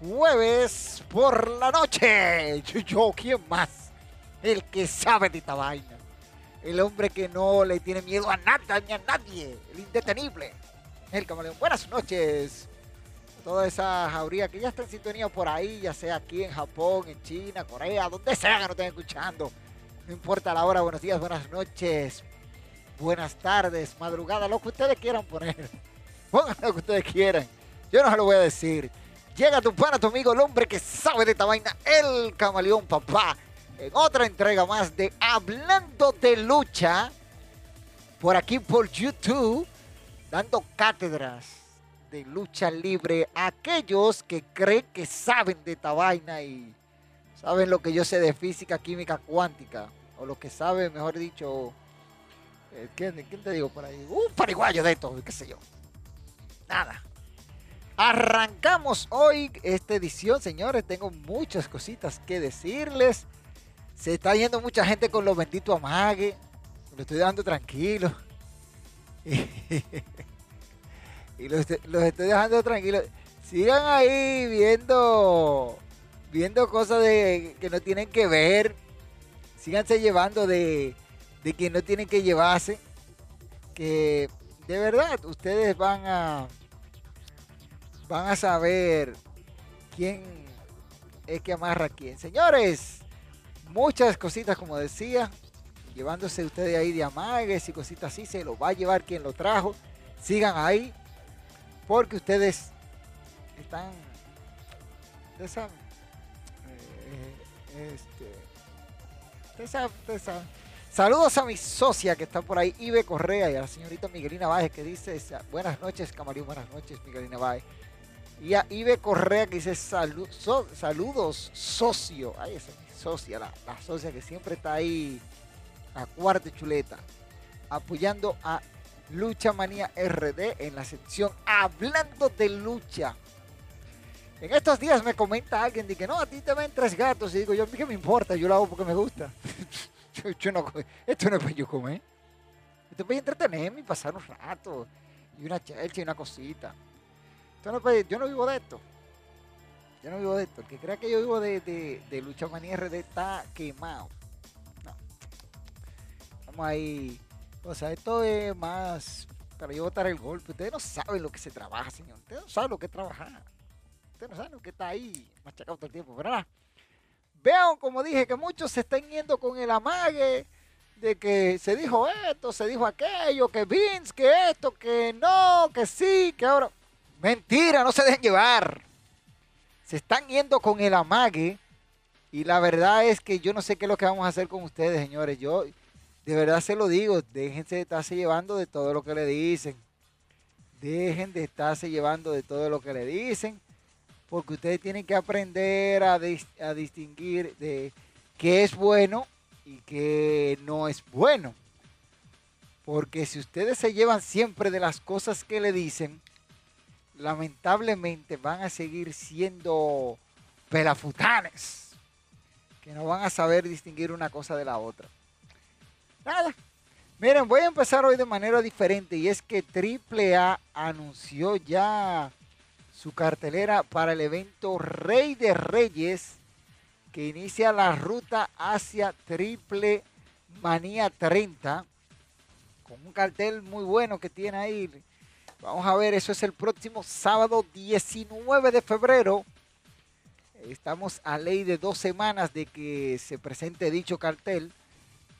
Jueves por la noche. Yo, ¿quién más? El que sabe de esta vaina. El hombre que no le tiene miedo a nada ni a nadie. El indetenible. El camaleón. Buenas noches. Toda esa jauría que ya está en sintonía por ahí, ya sea aquí en Japón, en China, Corea, donde sea que nos estén escuchando. No importa la hora, buenos días, buenas noches, buenas tardes, madrugada, lo que ustedes quieran poner. Pongan lo que ustedes quieran. Yo no se lo voy a decir. Llega tu pana, tu amigo, el hombre que sabe de esta vaina, el camaleón papá, en otra entrega más de Hablando de Lucha, por aquí por YouTube, dando cátedras de lucha libre a aquellos que creen que saben de esta vaina y saben lo que yo sé de física, química cuántica, o lo que sabe, mejor dicho, eh, ¿quién, te digo por ahí? Un pariguayo de esto, qué sé yo. Nada. Arrancamos hoy esta edición, señores. Tengo muchas cositas que decirles. Se está yendo mucha gente con los benditos amague. Lo estoy dando tranquilo. y los, estoy dejando tranquilos. Sigan ahí viendo viendo cosas de, que no tienen que ver. Síganse llevando de, de que no tienen que llevarse. Que de verdad ustedes van a van a saber quién es que amarra a quién. Señores, muchas cositas como decía, llevándose ustedes ahí de amagues y cositas así, se lo va a llevar quien lo trajo. Sigan ahí, porque ustedes están, ustedes saben, eh, este, ustedes saben, ustedes saben. Saludos a mi socia que está por ahí, Ibe Correa, y a la señorita Miguelina Baez que dice, buenas noches, Camarín, buenas noches, Miguelina Baez. Y a Ibe Correa que dice saludos, socio. Ay, esa socia, la, socia que siempre está ahí a cuarta chuleta. Apoyando a Lucha Manía RD en la sección Hablando de Lucha. En estos días me comenta alguien de que no, a ti te ven tres gatos. Y digo, yo, a mí qué me importa, yo lo hago porque me gusta. esto no es para yo comer. Esto es para entretenerme y pasar un rato. Y una chelcha y una cosita yo no vivo de esto. Yo no vivo de esto. El que crea que yo vivo de, de, lucha manía RD está quemado. No. Vamos ahí. O sea, esto es más para yo botar el golpe. Ustedes no saben lo que se trabaja, señor. Ustedes no saben lo que es trabajar. Ustedes no saben lo que está ahí machacado todo el tiempo. ¿verdad? Vean, como dije, que muchos se están yendo con el amague de que se dijo esto, se dijo aquello, que Vince, que esto, que no, que sí, que ahora. Mentira, no se dejen llevar. Se están yendo con el amague. Y la verdad es que yo no sé qué es lo que vamos a hacer con ustedes, señores. Yo de verdad se lo digo, déjense de estarse llevando de todo lo que le dicen. Dejen de estarse llevando de todo lo que le dicen. Porque ustedes tienen que aprender a, a distinguir de qué es bueno y qué no es bueno. Porque si ustedes se llevan siempre de las cosas que le dicen, lamentablemente van a seguir siendo pelafutanes, que no van a saber distinguir una cosa de la otra. Nada, Miren, voy a empezar hoy de manera diferente y es que AAA anunció ya su cartelera para el evento Rey de Reyes que inicia la ruta hacia Triple Manía 30 con un cartel muy bueno que tiene ahí. Vamos a ver, eso es el próximo sábado 19 de febrero. Estamos a ley de dos semanas de que se presente dicho cartel.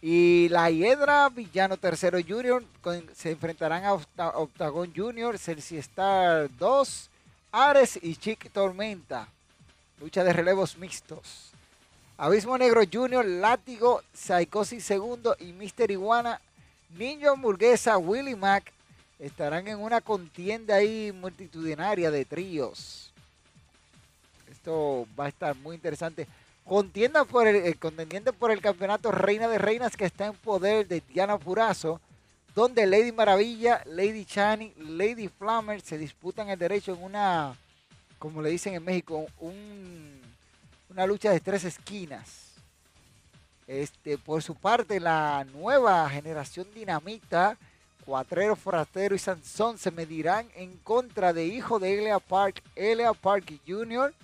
Y la Hiedra Villano Tercero Junior se enfrentarán a Octagon Junior, Celsi Star 2, Ares y Chic Tormenta. Lucha de relevos mixtos. Abismo Negro Junior, Látigo, Psicosis Segundo y Mister Iguana, Niño Hamburguesa, Willy Mac estarán en una contienda ahí multitudinaria de tríos. Esto va a estar muy interesante contienda por el, contendiente por el campeonato Reina de Reinas que está en poder de Diana Purazo, donde Lady Maravilla, Lady Chani, Lady Flammer se disputan el derecho en una, como le dicen en México, una lucha de tres esquinas. Este, por su parte, la nueva generación dinamita, Cuatrero, Forastero y Sansón se medirán en contra de hijo de Elia Park, Elia Park Jr.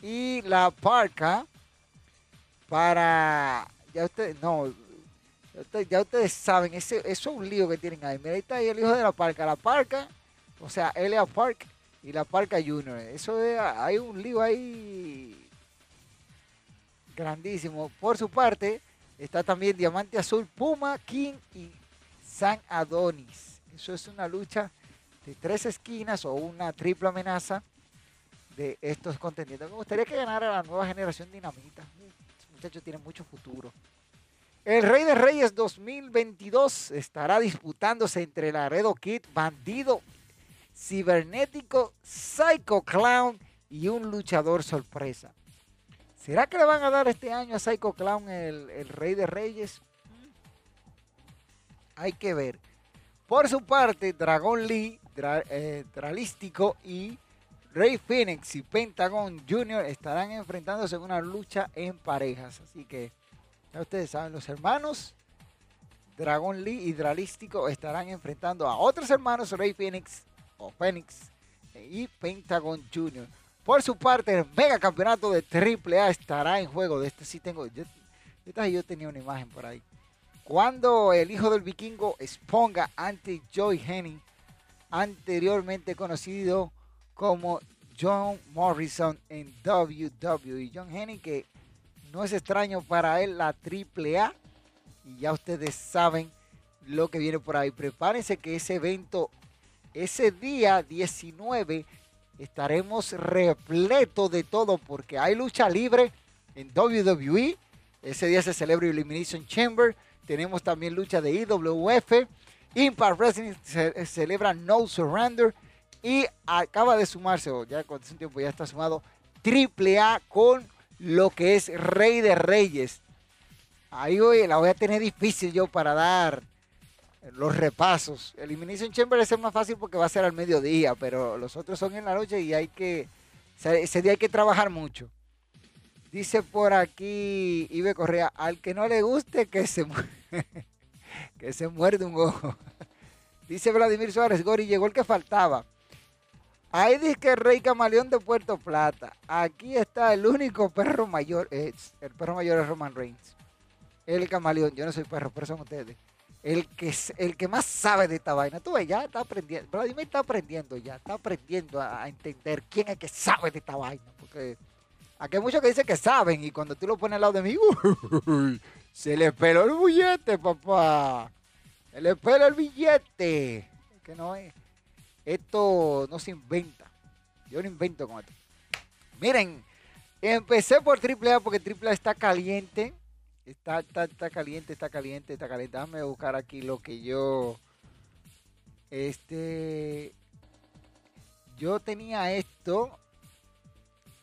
y la Parca para, ya ustedes, no, ya ustedes saben, ese, eso es un lío que tienen ahí. Mira, ahí está ahí el hijo de la parca, la parca, o sea, Elia Park y la parca Junior. Eso es, hay un lío ahí grandísimo. Por su parte, está también Diamante Azul, Puma, King y San Adonis. Eso es una lucha de tres esquinas o una triple amenaza de estos contendientes. Me gustaría que ganara la nueva generación dinamita muchacho tiene mucho futuro. El Rey de Reyes 2022 estará disputándose entre Laredo Kid, Bandido, Cibernético, Psycho Clown y un luchador sorpresa. ¿Será que le van a dar este año a Psycho Clown el, Rey de Reyes? Hay que ver. Por su parte, Dragon Lee, eh, Dralístico y Rey Phoenix y Pentagon Jr. estarán enfrentándose en una lucha en parejas. Así que ya ustedes saben, los hermanos Dragon Lee y Dralístico estarán enfrentando a otros hermanos, Rey Phoenix o Phoenix y Pentagon Jr. Por su parte, el mega campeonato de AAA estará en juego. De este sí tengo, yo, yo tenía una imagen por ahí. Cuando el hijo del vikingo exponga ante Joy Henning, anteriormente conocido como John Morrison en WWE. John Henning, que no es extraño para él la AAA. Y ya ustedes saben lo que viene por ahí. Prepárense que ese evento, ese día 19, estaremos repleto de todo porque hay lucha libre en WWE. Ese día se celebra Elimination Chamber. Tenemos también lucha de IWF. Impact Wrestling se celebra No Surrender. Y acaba de sumarse, o ya con tiempo ya está sumado, Triple A con lo que es Rey de Reyes. Ahí hoy la voy a tener difícil yo para dar los repasos. Elimination Chamber es el más fácil porque va a ser al mediodía, pero los otros son en la noche y hay que, ese día hay que trabajar mucho. Dice por aquí Ibe Correa, al que no le guste que se, que se muerde un ojo. Dice Vladimir Suárez, Gori, llegó el que faltaba. Ahí dice que Rey Camaleón de Puerto Plata. Aquí está el único perro mayor. el perro mayor es Roman Reigns. El camaleón. Yo no soy perro, pero son ustedes. El que, el que más sabe de esta vaina. Tú ves, ya está aprendiendo. Vladimir está aprendiendo ya. Está aprendiendo a, entender quién es que sabe de esta vaina. Porque aquí hay muchos que dicen que saben. Y cuando tú lo pones al lado de mí, se le peló el billete, papá. Se le peló el billete. Que no es. Esto no se inventa. Yo no invento con esto. Miren, empecé por AAA porque AAA está caliente. Está, está, caliente, está caliente, está caliente. Déjame buscar aquí lo que yo. Este. Yo tenía esto.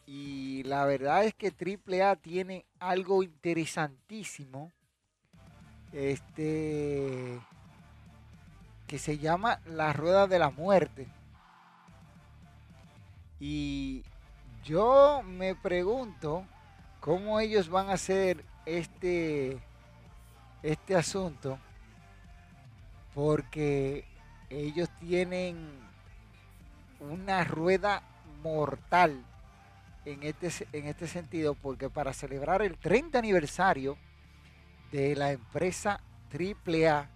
Y la verdad es que AAA tiene algo interesantísimo. Este que se llama La Rueda de la Muerte. Y yo me pregunto cómo ellos van a hacer este, este asunto. porque ellos tienen una rueda mortal en este, en este sentido, porque para celebrar el 30 aniversario de la empresa AAA,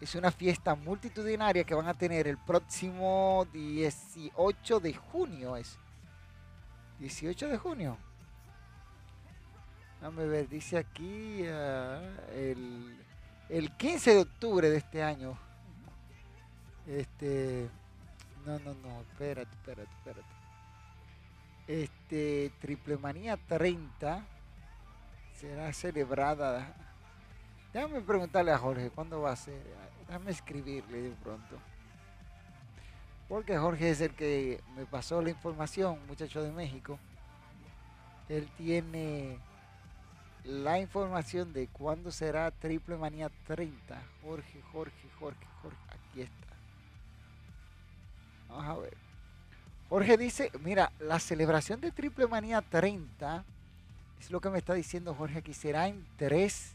es una fiesta multitudinaria que van a tener el próximo 18 de junio. Es 18 de junio. Déjame ver, dice aquí ah, el, el 15 de octubre de este año. Este. No, no, no, espérate, espérate, espérate. Este, Triple Manía 30 será celebrada. Déjame preguntarle a Jorge cuándo va a ser. Déjame escribirle de pronto. Porque Jorge es el que me pasó la información, muchacho de México. Él tiene la información de cuándo será Triple Manía 30. Jorge, Jorge, Jorge, Jorge. Aquí está. Vamos a ver. Jorge dice, mira, la celebración de Triple Manía 30, es lo que me está diciendo Jorge aquí, será en tres,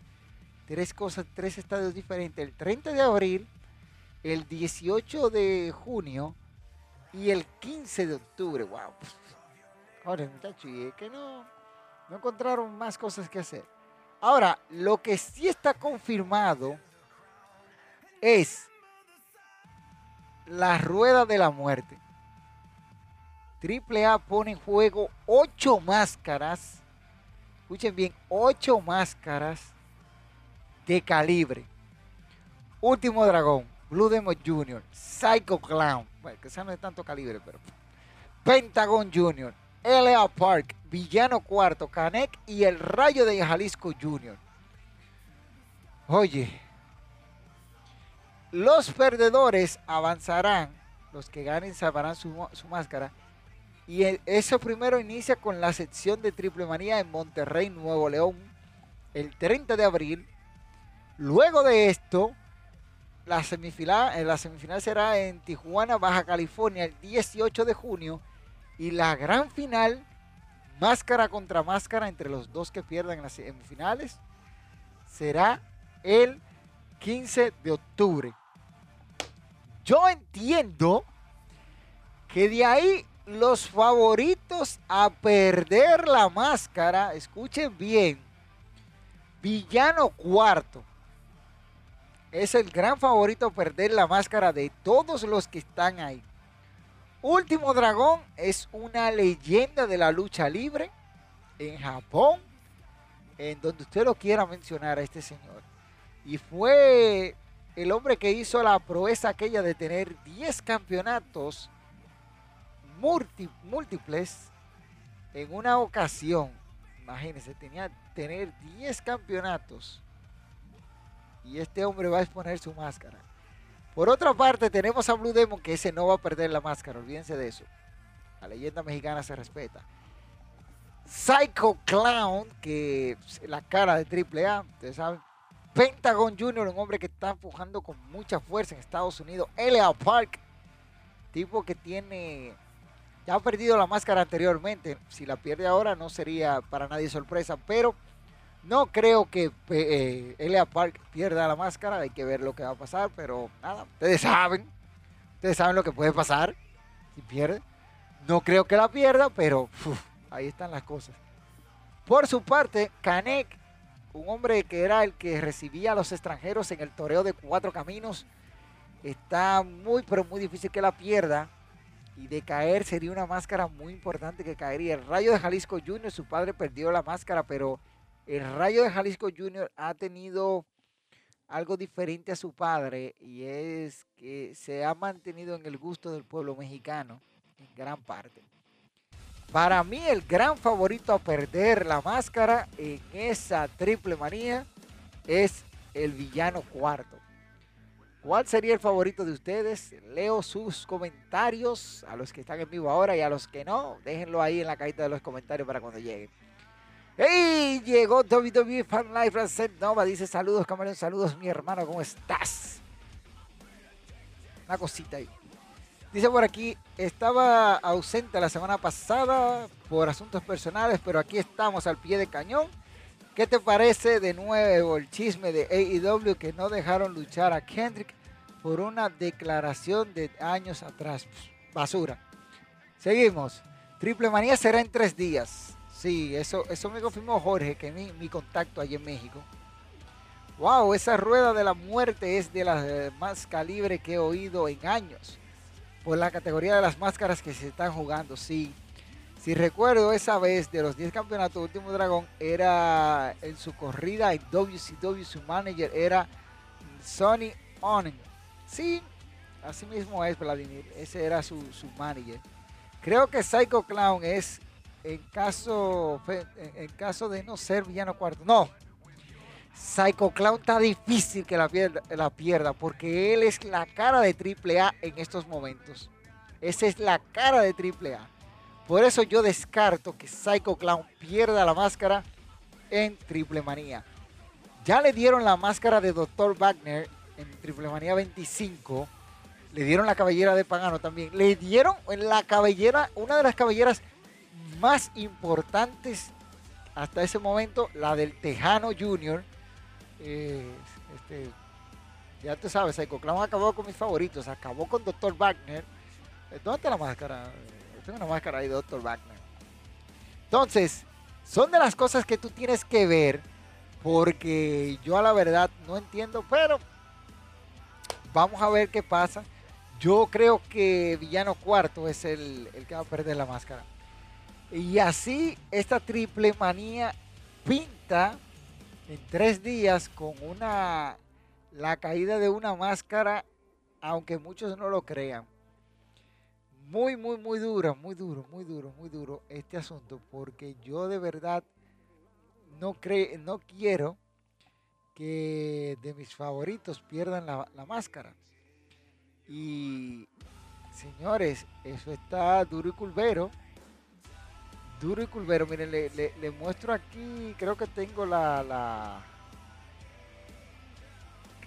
tres cosas, tres estadios diferentes. El 30 de abril, el 18 de junio y el 15 de octubre. Wow. Jorge, muchacho, y es que no, no encontraron más cosas que hacer. Ahora, lo que sí está confirmado es la rueda de la muerte. Triple A pone en juego ocho máscaras. Escuchen bien, ocho máscaras de calibre. Último Dragón, Blue Demon Jr., Psycho Clown, bueno, esa no es tanto calibre, pero Pentagon Jr., L.A. Park, Villano Cuarto, Canek y el Rayo de Jalisco Jr. Oye, los perdedores avanzarán, los que ganen salvarán su, máscara. Y eso primero inicia con la sección de Triple Manía en Monterrey, Nuevo León, el 30 de abril. Luego de esto, la semifinal, la semifinal será en Tijuana, Baja California, el 18 de junio. Y la gran final, máscara contra máscara entre los dos que pierdan en las semifinales, será el 15 de octubre. Yo entiendo que de ahí los favoritos a perder la máscara, escuchen bien, Villano Cuarto es el gran favorito a perder la máscara de todos los que están ahí. Último Dragón es una leyenda de la lucha libre en Japón, en donde usted lo quiera mencionar a este señor. Y fue el hombre que hizo la proeza aquella de tener 10 campeonatos múltiples en una ocasión. Imagínense, tenía tener 10 campeonatos. Y este hombre va a exponer su máscara. Por otra parte, tenemos a Blue Demon que ese no va a perder la máscara, olvídense de eso. La leyenda mexicana se respeta. Psycho Clown, que la cara de AAA, ustedes saben. Pentagon Jr., un hombre que está empujando con mucha fuerza en Estados Unidos. L.A. Park, tipo que tiene. Ya ha perdido la máscara anteriormente. Si la pierde ahora, no sería para nadie sorpresa. Pero no creo que eh, Elia Park pierda la máscara, hay que ver lo que va a pasar, pero nada, ustedes saben, ustedes saben lo que puede pasar si pierde. No creo que la pierda, pero ahí están las cosas. Por su parte, Canek, un hombre que era el que recibía a los extranjeros en el toreo de cuatro caminos, está muy, pero muy difícil que la pierda. Y de caer sería una máscara muy importante que caería. El Rayo de Jalisco Junior, su padre perdió la máscara, pero el Rayo de Jalisco Junior ha tenido algo diferente a su padre y es que se ha mantenido en el gusto del pueblo mexicano en gran parte. Para mí el gran favorito a perder la máscara en esa triple manía es el villano cuarto. ¿Cuál sería el favorito de ustedes? Leo sus comentarios a los que están en vivo ahora y a los que no, déjenlo ahí en la cajita de los comentarios para cuando lleguen. ¡Hey! Llegó WWE Fan Life Reset Nova. Dice saludos, camarón. Saludos, mi hermano. ¿Cómo estás? Una cosita ahí. Dice por aquí, estaba ausente la semana pasada por asuntos personales, pero aquí estamos al pie de cañón. ¿Qué te parece de nuevo el chisme de AEW que no dejaron luchar a Kendrick por una declaración de años atrás. Basura. Seguimos. Triple manía será en tres días. Sí, eso, eso me confirmó Jorge, que mi, mi contacto allí en México. Wow, esa rueda de la muerte es de las eh, más calibre que he oído en años. Por la categoría de las máscaras que se están jugando, sí. Si recuerdo esa vez de los 10 campeonatos Último Dragón, era en su corrida en WCW, su manager era Sonny Onen. Sí, así mismo es Vladimir, ese era su, su manager. Creo que Psycho Clown es en caso, en caso de no ser villano cuarto. No, Psycho Clown está difícil que la pierda, la pierda porque él es la cara de AAA en estos momentos. Esa es la cara de AAA. Por eso yo descarto que Psycho Clown pierda la máscara en Triple Manía. Ya le dieron la máscara de Dr. Wagner en Triple Manía 25. Le dieron la cabellera de Pagano también. Le dieron la cabellera, una de las cabelleras más importantes hasta ese momento, la del Tejano Jr. este, ya tú sabes, Psycho Clown acabó con mis favoritos. Acabó con Dr. Wagner. ¿Dónde está la máscara? Tengo una máscara ahí de Dr. Wagner. Entonces, son de las cosas que tú tienes que ver. Porque yo a la verdad no entiendo. Pero vamos a ver qué pasa. Yo creo que Villano Cuarto es el, el que va a perder la máscara. Y así esta triple manía pinta en tres días con una la caída de una máscara, aunque muchos no lo crean muy, muy, muy duro, muy duro, muy duro, muy duro este asunto, porque yo de verdad no, cre no quiero que de mis favoritos pierdan la, máscara. Y señores, eso está duro y culvero. Duro y culvero. Miren, le, muestro aquí, creo que tengo la, la,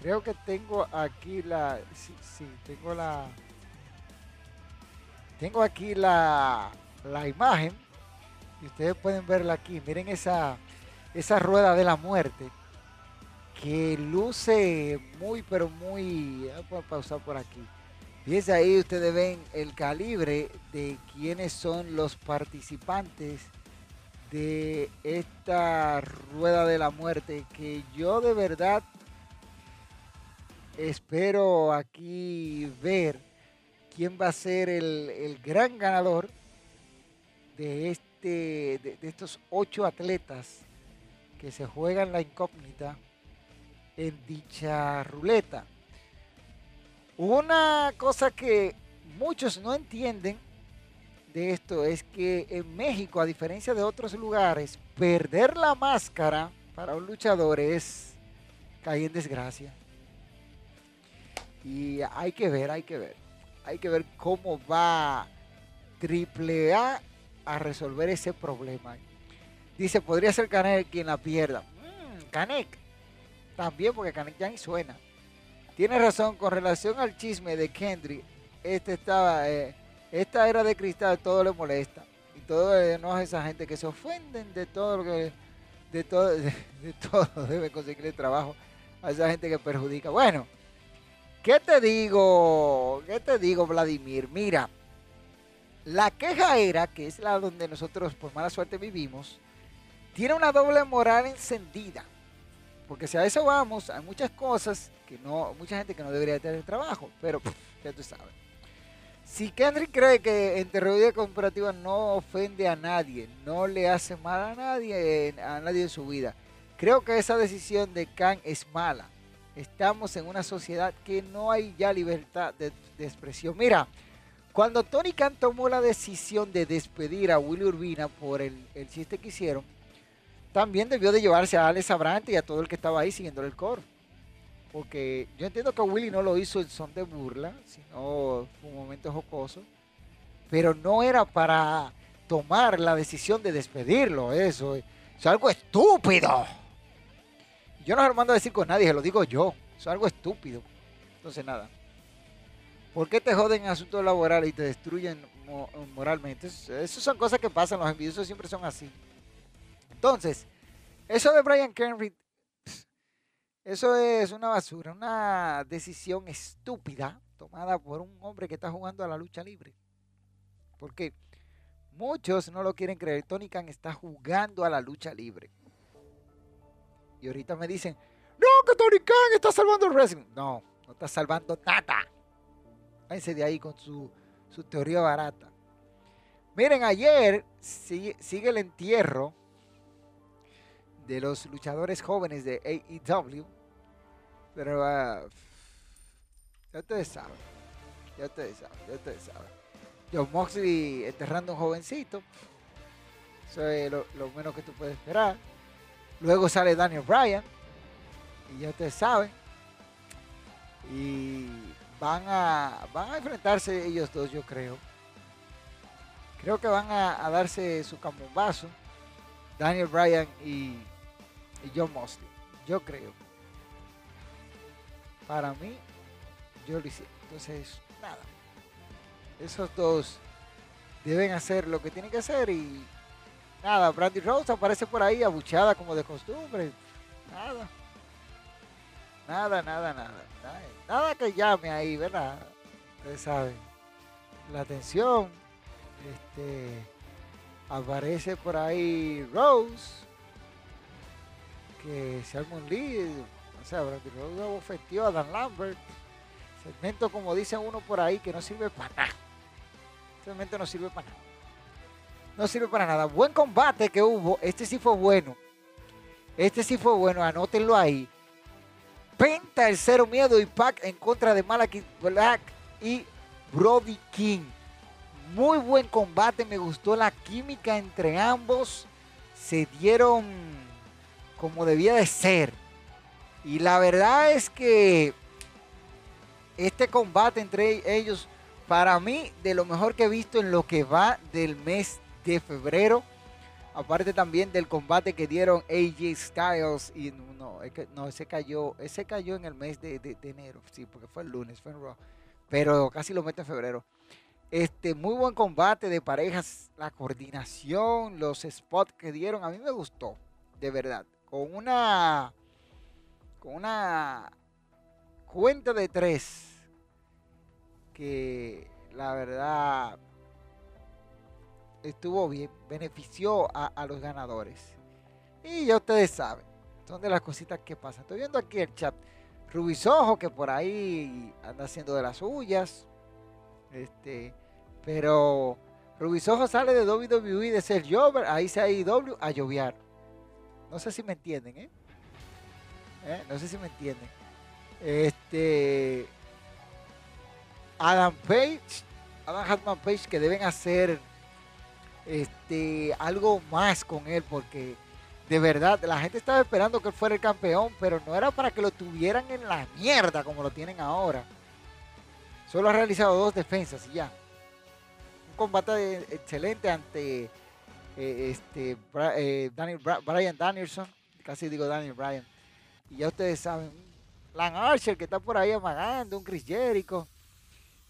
Creo que tengo aquí la... Sí, sí, tengo la... Tengo aquí la, imagen y ustedes pueden verla aquí. Miren esa, esa rueda de la muerte que luce muy, pero muy... Voy a pausar por aquí. Fíjense ahí, ustedes ven el calibre de quiénes son los participantes de esta rueda de la muerte que yo de verdad espero aquí ver quién va a ser el, gran ganador de, este, de, estos ocho atletas que se juegan la incógnita en dicha ruleta. Una cosa que muchos no entienden de esto es que en México, a diferencia de otros lugares, perder la máscara para un luchador es caer en desgracia. Y hay que ver, hay que ver hay que ver cómo va AAA a resolver ese problema. Dice, podría ser Canek quien la pierda. Mm. También porque Canek ya ni suena. Tiene razón con relación al chisme de Kendrick. Este estaba, eh, esta era de cristal, todo le molesta. Y todo le enoja a esa gente que se ofenden de todo lo que, de todo, de, de todo debe conseguir el trabajo a esa gente que perjudica. Bueno, ¿Qué te digo? ¿Qué te digo, Vladimir? Mira, la queja era, que es la donde nosotros por mala suerte vivimos, tiene una doble moral encendida. Porque si a eso vamos, hay muchas cosas que no, mucha gente que no debería tener trabajo, pero ya tú sabes. Si Kendrick cree que en terrorismo comparativa no ofende a nadie, no le hace mal a nadie, a nadie en su vida, creo que esa decisión de Khan es mala estamos en una sociedad que no hay ya libertad de, expresión. Mira, cuando Tony Khan tomó la decisión de despedir a Willy Urbina por el, chiste que hicieron, también debió de llevarse a Alex Abrante y a todo el que estaba ahí siguiendo el coro. Porque yo entiendo que Willy no lo hizo en son de burla, sino un momento jocoso. Pero no era para tomar la decisión de despedirlo, eso. Es algo estúpido. Yo no lo mando a decir con nadie, se lo digo yo. es algo estúpido. Entonces, nada. ¿Por qué te joden en asuntos laborales y te destruyen moralmente? Esas son cosas que pasan, los envidiosos siempre son así. Entonces, eso de Brian Kenry, Eso es una basura, una decisión estúpida tomada por un hombre que está jugando a la lucha libre. Porque muchos no lo quieren creer. Tony Khan está jugando a la lucha libre. Y ahorita me dicen, no, que Tony Khan está salvando el wrestling. No, no está salvando nada. Váyanse de ahí con su, su teoría barata. Miren, ayer sigue el entierro de los luchadores jóvenes de AEW. Pero ya ustedes saben. Ya ustedes saben, ya ustedes saben. John Moxley enterrando un jovencito. Eso es lo, menos que tú puedes esperar. Luego sale Daniel Bryan. Y ya ustedes saben. Y van a, van a enfrentarse ellos dos, yo creo. Creo que van a, a darse su camombazo. Daniel Bryan y y John Mosley. Yo creo. Para mí, yo lo hice. Entonces, nada. Esos dos deben hacer lo que tienen que hacer y nada, Brandy Rose aparece por ahí abucheada como de costumbre. Nada. Nada, nada, nada. Nada, que llame ahí, ¿verdad? Ustedes saben. La atención. Este aparece por ahí Rose que se arma un lead, o sea, luego ofendió a Dan Lambert. Segmento, como dice uno por ahí, que no sirve para nada. Segmento no sirve para nada. No sirve para nada. Buen combate que hubo. Este sí fue bueno. Este sí fue bueno. Anótenlo ahí. Penta el cero miedo y pack en contra de Malachi Black y Brody King. Muy buen combate. Me gustó la química entre ambos. Se dieron como debía de ser. Y la verdad es que este combate entre ellos, para mí, de lo mejor que he visto en lo que va del mes de febrero. Aparte también del combate que dieron AJ Styles y no, no ese cayó, ese cayó en el mes de, enero, sí, porque fue el lunes, fue en Raw, pero casi lo mete en febrero. Este, muy buen combate de parejas, la coordinación, los spots que dieron, a mí me gustó, de verdad con una con una cuenta de tres que la verdad estuvo bien, benefició a, los ganadores. Y ya ustedes saben, son de las cositas que pasan. Estoy viendo aquí el chat. Rubisojo, que por ahí anda haciendo de las suyas. Este, pero Rubisojo sale de WWE de ser Jover, ahí se ha ido a lloviar. No sé si me entienden, ¿eh? ¿eh? No sé si me entienden. Este. Adam Page, Adam Hartman Page, que deben hacer este, algo más con él, porque de verdad la gente estaba esperando que él fuera el campeón, pero no era para que lo tuvieran en la mierda como lo tienen ahora. Solo ha realizado dos defensas y ya. Un combate excelente ante eh, este, eh, Daniel, Brian Danielson, casi digo Daniel Bryan. Y ya ustedes saben, Lan Archer que está por ahí amagando, un Chris Jericho.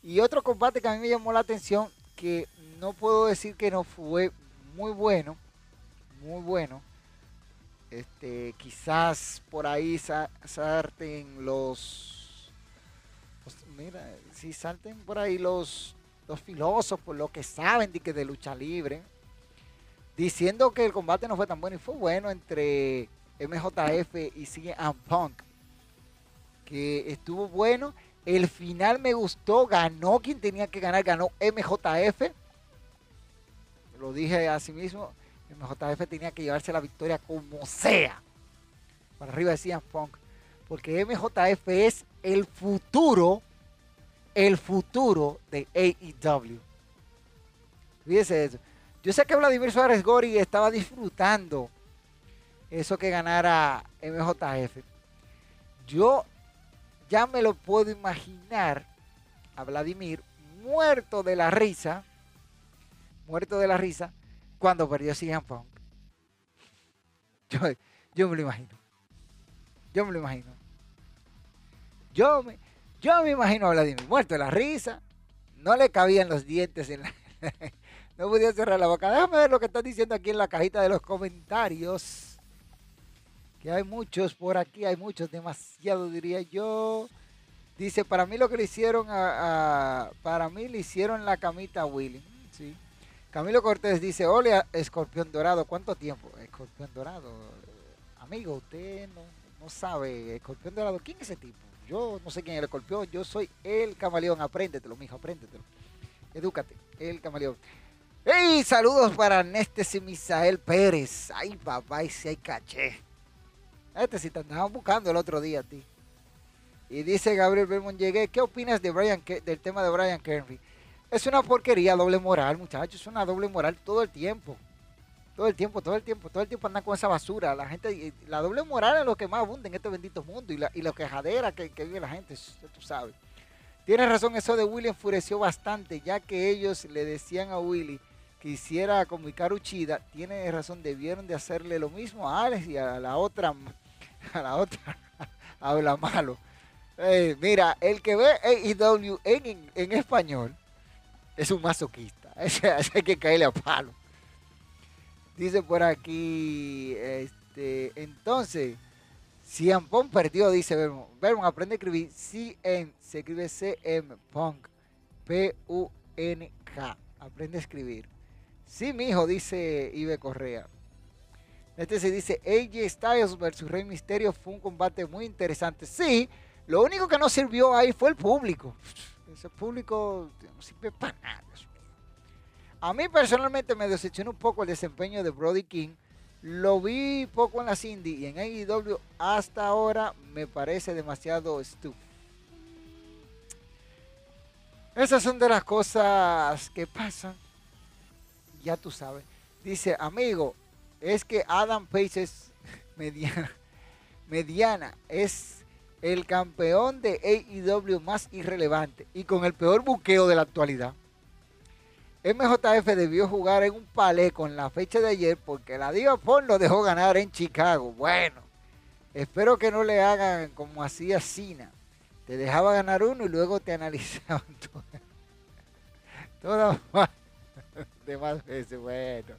Y otro combate que a mí me llamó la atención, que no puedo decir que no fue muy bueno, muy bueno. Este, quizás por ahí salten los, mira, si salten por ahí los, los filósofos, los que saben de que de lucha libre diciendo que el combate no fue tan bueno y fue bueno entre MJF y CM Punk, que estuvo bueno. El final me gustó, ganó quien tenía que ganar, ganó MJF. Lo dije así mismo, MJF tenía que llevarse la victoria como sea. Para arriba de CM Punk. Porque MJF es el futuro, el futuro de AEW. Fíjese eso. Yo sé que Vladimir Suárez Gori estaba disfrutando eso que ganara MJF. Yo ya me lo puedo imaginar a Vladimir muerto de la risa, muerto de la risa, cuando perdió CM Punk. Yo, yo me lo imagino. Yo me lo imagino. Yo me, yo me imagino a Vladimir muerto de la risa. No le cabían los dientes en la, no podía cerrar la boca. Déjame ver lo que están diciendo aquí en la cajita de los comentarios. Que hay muchos por aquí, hay muchos, demasiado diría yo. Dice, para mí lo que le hicieron a, para mí le hicieron la camita a Willy. Mm, sí. Camilo Cortés dice, hola, escorpión dorado, ¿cuánto tiempo? Escorpión dorado, amigo, usted no, no sabe, escorpión dorado, ¿quién es ese tipo? Yo no sé quién es el escorpión, yo soy el camaleón, apréndetelo, mijo, apréndetelo. Edúcate, el camaleón. ¡Hey! Saludos para Néstor y Misael Pérez. Ay, papá, y si hay caché. Este sí te andaban buscando el otro día a ti. Y dice Gabriel Belmont, llegué. ¿Qué opinas de Brian, del tema de Brian Kerry? Es una porquería, doble moral, muchachos. Es una doble moral todo el tiempo. Todo el tiempo, todo el tiempo, todo el tiempo andan con esa basura. La gente, la doble moral es lo que más abunda en este bendito mundo y, la, y lo que jadera que, vive la gente, tú sabes. Tienes razón, eso de Willy enfureció bastante, ya que ellos le decían a Willy que hiciera como Ikaru Chida. Tiene razón, debieron de hacerle lo mismo a Alex y a la otra, a la otra, habla malo. Eh, mira, el que ve AEW en, en, español es un masoquista. Ese, hay que caerle a palo. Dice por aquí, este, entonces, si perdió, dice Vermont. Vermont aprende a escribir CM, se escribe CM Punk, P-U-N-K. Aprende a escribir. Sí, mi hijo, dice Ibe Correa. Este se dice AJ Styles versus Rey Misterio fue un combate muy interesante. Sí, lo único que no sirvió ahí fue el público. Ese público no sirve para nada. A mí personalmente me decepcionó un poco el desempeño de Brody King. Lo vi poco en la Cindy y en AEW hasta ahora me parece demasiado estúpido. Esas son de las cosas que pasan. Ya tú sabes. Dice, amigo, es que Adam Page es mediana. Mediana. Es el campeón de AEW más irrelevante y con el peor buqueo de la actualidad. MJF debió jugar en un palé con la fecha de ayer porque la Diva Pon lo dejó ganar en Chicago. Bueno, espero que no le hagan como hacía Cena. Te dejaba ganar uno y luego te analizaban todo. Todas más veces. Bueno,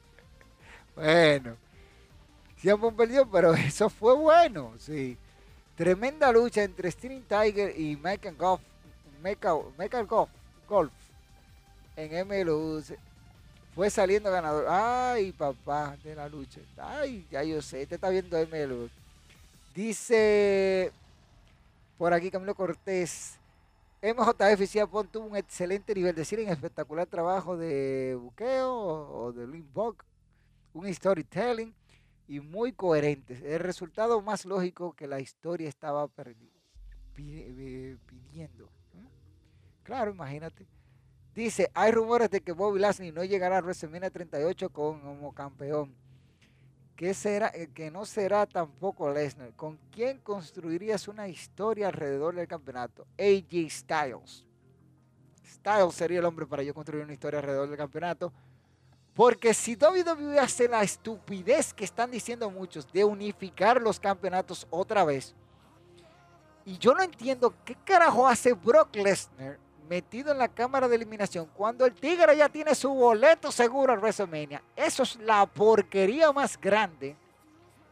bueno. Siempre perdió, pero eso fue bueno, sí. Tremenda lucha entre Steven Tiger y Michael Goff, Michael, Goff, Golf en MLU. Fue saliendo ganador. Ay, papá, de la lucha. Ay, ya yo sé, te está viendo MLU. Dice por aquí Camilo Cortés. MJF Ciapón tuvo un excelente nivel, de decir, en espectacular trabajo de buqueo o de link un storytelling y muy coherentes. El resultado más lógico que la historia estaba eh, pidiendo. Claro, imagínate. Dice, hay rumores de que Bobby Lashley no llegará a WrestleMania 38 como campeón. Que, eh, que no será tampoco Lesnar. ¿Con quién construirías una historia alrededor del campeonato? AJ Styles. Styles sería el hombre para yo construir una historia alrededor del campeonato. Porque si WWE hace la estupidez que están diciendo muchos de unificar los campeonatos otra vez, y yo no entiendo qué carajo hace Brock Lesnar metido en la cámara de eliminación cuando el Tigre ya tiene su boleto seguro a WrestleMania. Eso es la porquería más grande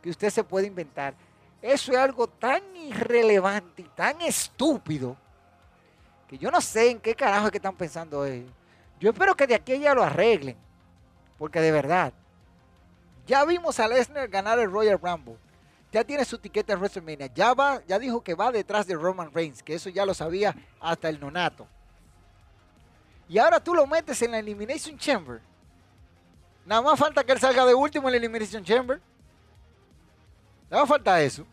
que usted se puede inventar. Eso es algo tan irrelevante y tan estúpido que yo no sé en qué carajo es que están pensando ellos. Yo espero que de aquí ya lo arreglen. Porque de verdad, ya vimos a Lesnar ganar el Royal Rumble. Ya tiene su tiquete a WrestleMania. Ya va, ya dijo que va detrás de Roman Reigns, que eso ya lo sabía hasta el nonato. Y ahora tú lo metes en la Elimination Chamber. Nada más falta que él salga de último en la Elimination Chamber. Nada más falta eso.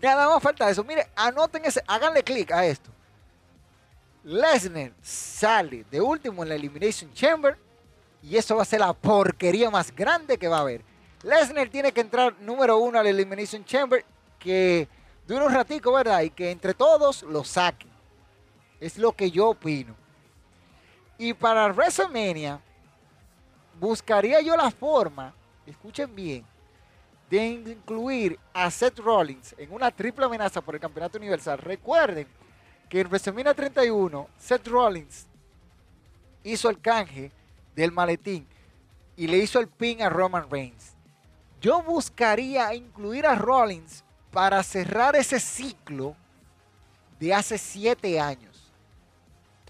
Nada más falta eso. Mire, anoten ese, háganle clic a esto. Lesnar sale de último en la Elimination Chamber y eso va a ser la porquería más grande que va a haber. Lesnar tiene que entrar número uno al Elimination Chamber, que dure un ratico, ¿verdad? Y que entre todos lo saquen. Es lo que yo opino. Y para WrestleMania, buscaría yo la forma, escuchen bien, de incluir a Seth Rollins en una triple amenaza por el Campeonato Universal. Recuerden que en WrestleMania 31, Seth Rollins hizo el canje del maletín y le hizo el pin a Roman Reigns. yo buscaría incluir a Rollins para cerrar ese ciclo de hace siete años.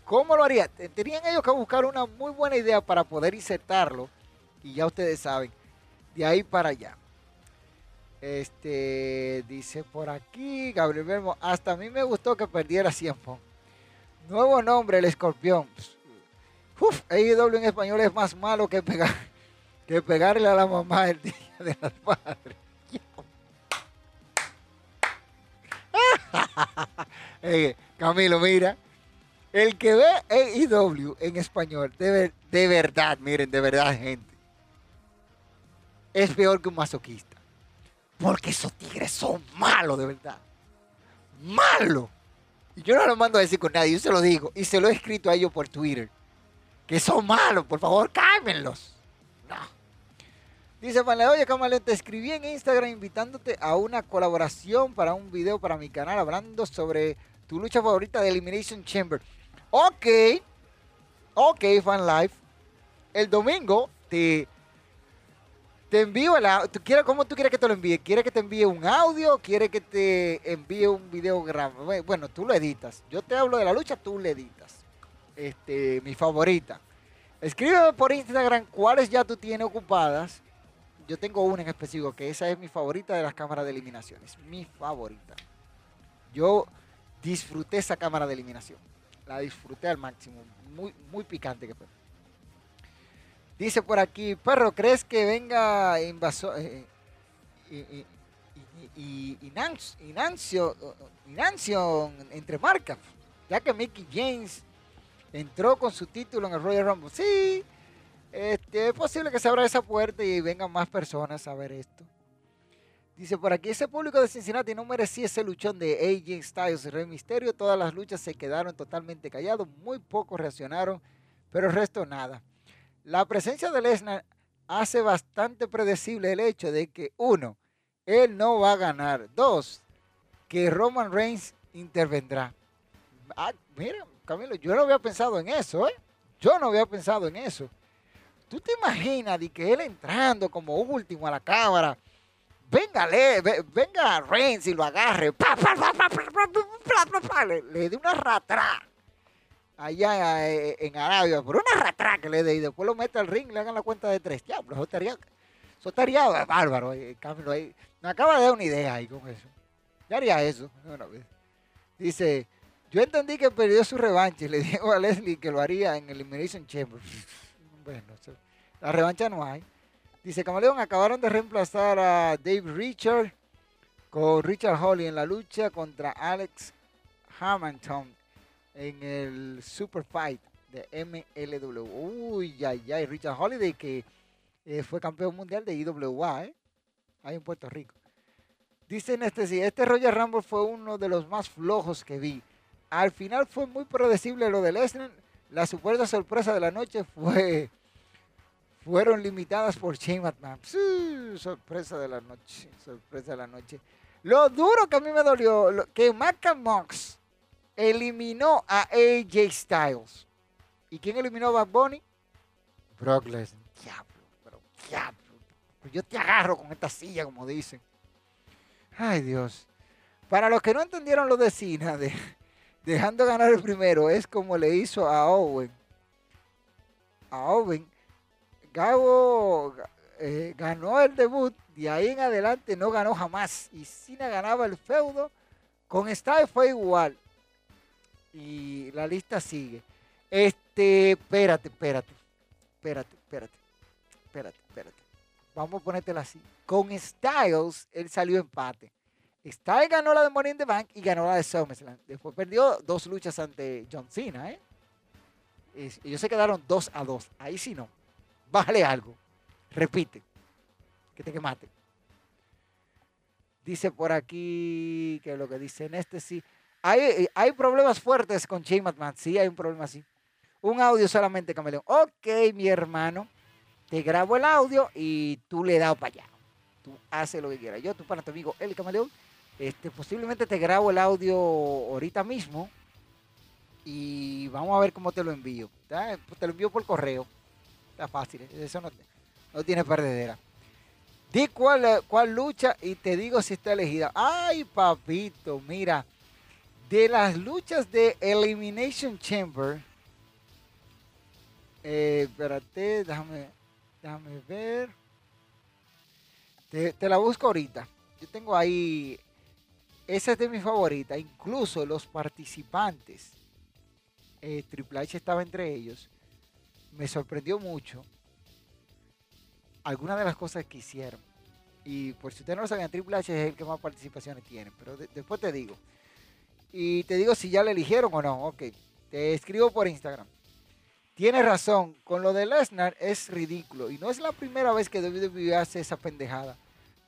¿Cómo lo haría? Tenían ellos que buscar una muy buena idea para poder insertarlo. Y ya ustedes saben, de ahí para allá. Este dice por aquí, Gabriel Vermo, hasta a mí me gustó que perdiera tiempo. Nuevo nombre, el escorpión. Uf, AEW en español es más malo que que pegarle a la mamá el día de las madres. Eh, Camilo, mira, el que ve AEW en español, de, de verdad, miren, de verdad, gente, es peor que un masoquista. Porque esos tigres son malos, de verdad. Malos. Y yo no lo mando a decir con nadie, yo se lo digo. Y se lo he escrito a ellos por Twitter. Que son malos, por favor, cálmenlos. No. Dice Panle, oye Camaleón, te escribí en Instagram invitándote a una colaboración para un video para mi canal hablando sobre tu lucha favorita de Elimination Chamber. Ok, ok, Fan Life. El domingo te, te envío el audio. ¿Cómo tú quieres que te lo envíe? ¿Quieres que te envíe un audio? ¿Quieres que te envíe un video grabado? Bueno, tú lo editas. Yo te hablo de la lucha, tú lo editas. Este, mi favorita. Escríbeme por Instagram cuáles ya tú tienes ocupadas yo tengo una en específico, que esa es mi favorita de las cámaras de eliminaciones. Mi favorita. Yo disfruté esa cámara de eliminación. La disfruté al máximo. Muy, muy picante que fue. Dice por aquí, perro, ¿crees que venga invasor? Eh, eh, y, y, Nancio, entre marcas, ya que Mickey James entró con su título en el Royal Rumble. Sí, este, es posible que se abra esa puerta y vengan más personas a ver esto. Dice por aquí, ese público de Cincinnati no merecía ese luchón de AJ Styles y Rey Misterio. Todas las luchas se quedaron totalmente callados, muy pocos reaccionaron, pero el resto nada. La presencia de Lesnar hace bastante predecible el hecho de que, uno, él no va a ganar. Dos, que Roman Reigns intervendrá. Ah, mira, Camilo, yo no había pensado en eso, ¿eh? Yo no había pensado en eso. ¿Tú te imaginas de que él entrando como último a la cámara? Venga, le, venga Reigns y lo agarre. le, dé una ratra allá eh, en Arabia, por una ratra que le dé y después lo mete al ring le hagan la cuenta de tres. Ya, eso estaría, eso estaría bárbaro. Eh, me acaba de dar una idea ahí con eso. Ya haría eso. Dice, yo entendí que perdió su revancha y le dijo a Leslie que lo haría en Elimination Chamber. Bueno, la revancha no hay. Dice Camaleón, acabaron de reemplazar a Dave Richard con Richard Holly en la lucha contra Alex Hamilton en el Super Fight de MLW. Uy, ya, ya, Richard Holiday que eh, fue campeón mundial de IWA, ¿eh? ahí en Puerto Rico. Dicen este este Roger Rumble fue uno de los más flojos que vi. Al final fue muy predecible lo de Lesnar la supuesta sorpresa de la noche fue fueron limitadas por Shane McMahon. sorpresa de la noche, sorpresa de la noche. Lo duro que a mí me dolió, que Mox eliminó a AJ Styles. ¿Y quién eliminó a Bad Bunny? Brock Lesnar. Diablo, pero diablo. Yo te agarro con esta silla, como dicen. Ay, Dios. Para los que no entendieron lo de Cena, de, dejando ganar el primero, es como le hizo a Owen. A Owen, Gabo eh, ganó el debut, de ahí en adelante no ganó jamás. Y Cena ganaba el feudo, con Style fue igual. Y la lista sigue. Este, espérate, espérate, espérate, espérate, espérate, espérate. Vamos a ponértela así. Con Styles, él salió empate. Styles ganó la de Money in the Bank y ganó la de SummerSlam. Después perdió dos luchas ante John Cena, ¿eh? ellos se quedaron dos a dos. Ahí sí no. Bájale algo. Repite. Que te quemate. Dice por aquí que lo que dice en este sí. Hay, hay problemas fuertes con Shane. Sí, hay un problema así. Un audio solamente, Camaleón. Ok, mi hermano. Te grabo el audio y tú le das para allá. Tú haces lo que quieras. Yo, tú para tu amigo El Camaleón este, posiblemente te grabo el audio ahorita mismo y vamos a ver cómo te lo envío. Te lo envío por correo. Está fácil, eso no, no tiene perdedera. Di cuál, eh, cuál lucha y te digo si está elegida. Ay, papito, mira. De las luchas de Elimination Chamber. Eh, espérate, déjame, déjame ver. Te, te la busco ahorita. Yo tengo ahí. Esa es de mi favorita. Incluso los participantes. Eh, Triple H estaba entre ellos. Me sorprendió mucho algunas de las cosas que hicieron. Y por si ustedes no lo sabían, Triple H es el que más participaciones tiene. Pero después te digo. Y te digo si ya le eligieron o no. Ok. Te escribo por Instagram. Tienes razón. Con lo de Lesnar es ridículo. Y no es la primera vez que WWE hace esa pendejada.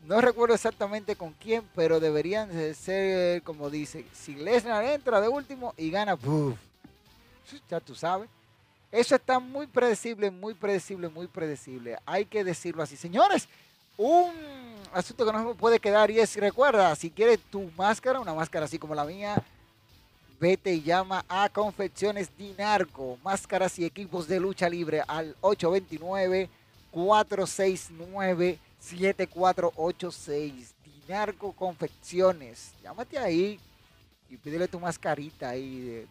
No recuerdo exactamente con quién, pero deberían ser como dice. Si Lesnar entra de último y gana, ya tú sabes. Eso está muy predecible, muy predecible, muy predecible. Hay que decirlo así. Señores, un asunto que no puede quedar y es, recuerda, si quieres tu máscara, una máscara así como la mía, vete y llama a Confecciones Dinarco, máscaras y equipos de lucha libre al 829-469-7486. Dinarco Confecciones. Llámate ahí y pídele tu mascarita ahí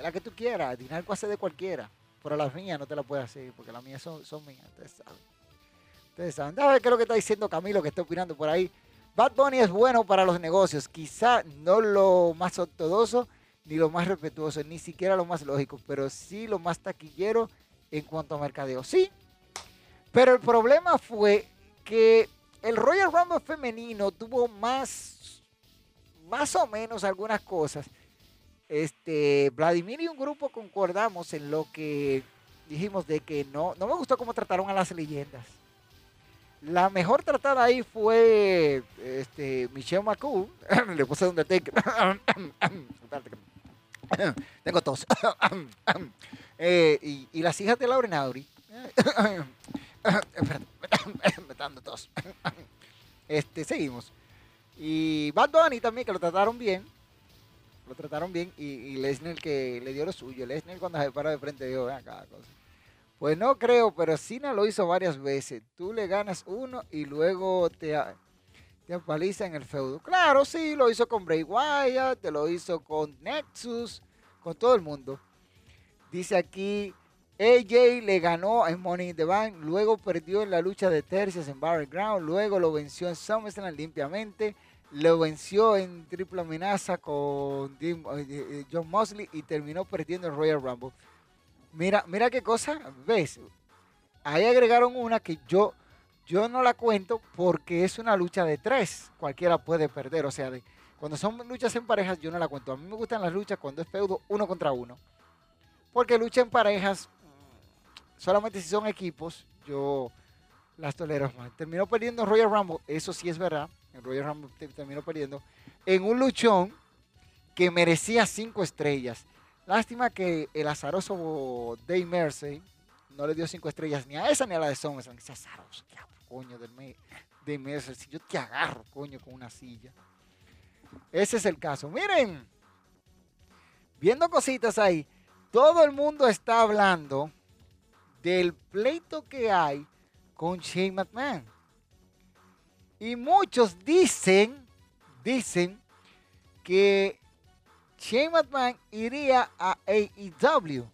de la que tú quieras. Dinarco hace de cualquiera. Pero las mías no te las puedes hacer porque las mías son, son mías. Ustedes saben. Déjame ver qué es lo que está diciendo Camilo que está opinando por ahí. Bad Bunny es bueno para los negocios. Quizá no lo más ortodoxo ni lo más respetuoso, ni siquiera lo más lógico, pero sí lo más taquillero en cuanto a mercadeo. Sí, pero el problema fue que el Royal Rumble femenino tuvo más, más o menos algunas cosas este, Vladimir y un grupo concordamos en lo que dijimos de que no, no me gustó cómo trataron a las leyendas. La mejor tratada ahí fue este, Michelle McCool. Le puse un detective. Tengo tos. Eh, y, las hijas de Lauren Auri. me está tos. Este, seguimos. Y Bad Bunny también, que lo trataron bien lo trataron bien y, y Lesnar que le dio lo suyo. Lesnar cuando se paró de frente dijo, cada cosa. Pues no creo, pero Cena lo hizo varias veces. Tú le ganas uno y luego te, te apaliza en el feudo. Claro, sí, lo hizo con Bray Wyatt, te lo hizo con Nexus, con todo el mundo. Dice aquí, AJ le ganó en Money in the Bank, luego perdió en la lucha de tercias en Ground, luego lo venció en SummerSlam limpiamente lo venció en triple amenaza con eh, eh, John Mosley y terminó perdiendo el Royal Rumble. Mira, mira qué cosa, ves. Ahí agregaron una que yo, yo no la cuento porque es una lucha de tres. Cualquiera puede perder. O sea, cuando son luchas en parejas, yo no la cuento. A mí me gustan las luchas cuando es feudo uno contra uno. Porque lucha en parejas, solamente si son equipos, yo las tolero más. Terminó perdiendo Royal Rumble, eso sí es verdad Royal Rumble terminó perdiendo, en un luchón que merecía cinco estrellas. Lástima que el azaroso Dave Mercy no le dio cinco estrellas ni a esa ni a la de SummerSlam. Ese azaroso, qué coño Dave Mercy. Si yo te agarro, coño, con una silla. Ese es el caso. Miren, viendo cositas ahí, todo el mundo está hablando del pleito que hay con Shane McMahon. Y muchos dicen, dicen que Shane McMahon iría a AEW.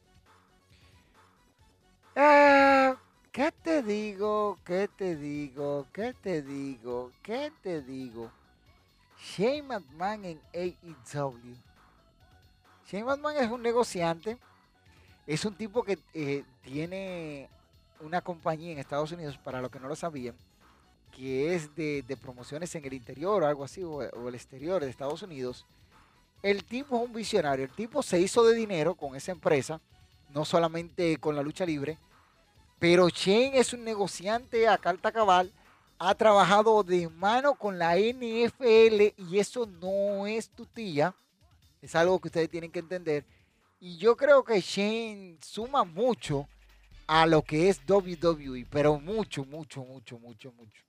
Ah, ¿Qué te digo? ¿Qué te digo? ¿Qué te digo? ¿Qué te digo? Shane McMahon en AEW. Shane McMahon es un negociante. Es un tipo que eh, tiene una compañía en Estados Unidos, para los que no lo sabían, que es de, promociones en el interior o algo así, o, el exterior de Estados Unidos, el tipo es un visionario. El tipo se hizo de dinero con esa empresa, no solamente con la lucha libre, pero Chen es un negociante a carta cabal, ha trabajado de mano con la NFL y eso no es tu tía, es algo que ustedes tienen que entender. Y yo creo que Shane suma mucho a lo que es WWE, pero mucho, mucho, mucho, mucho, mucho.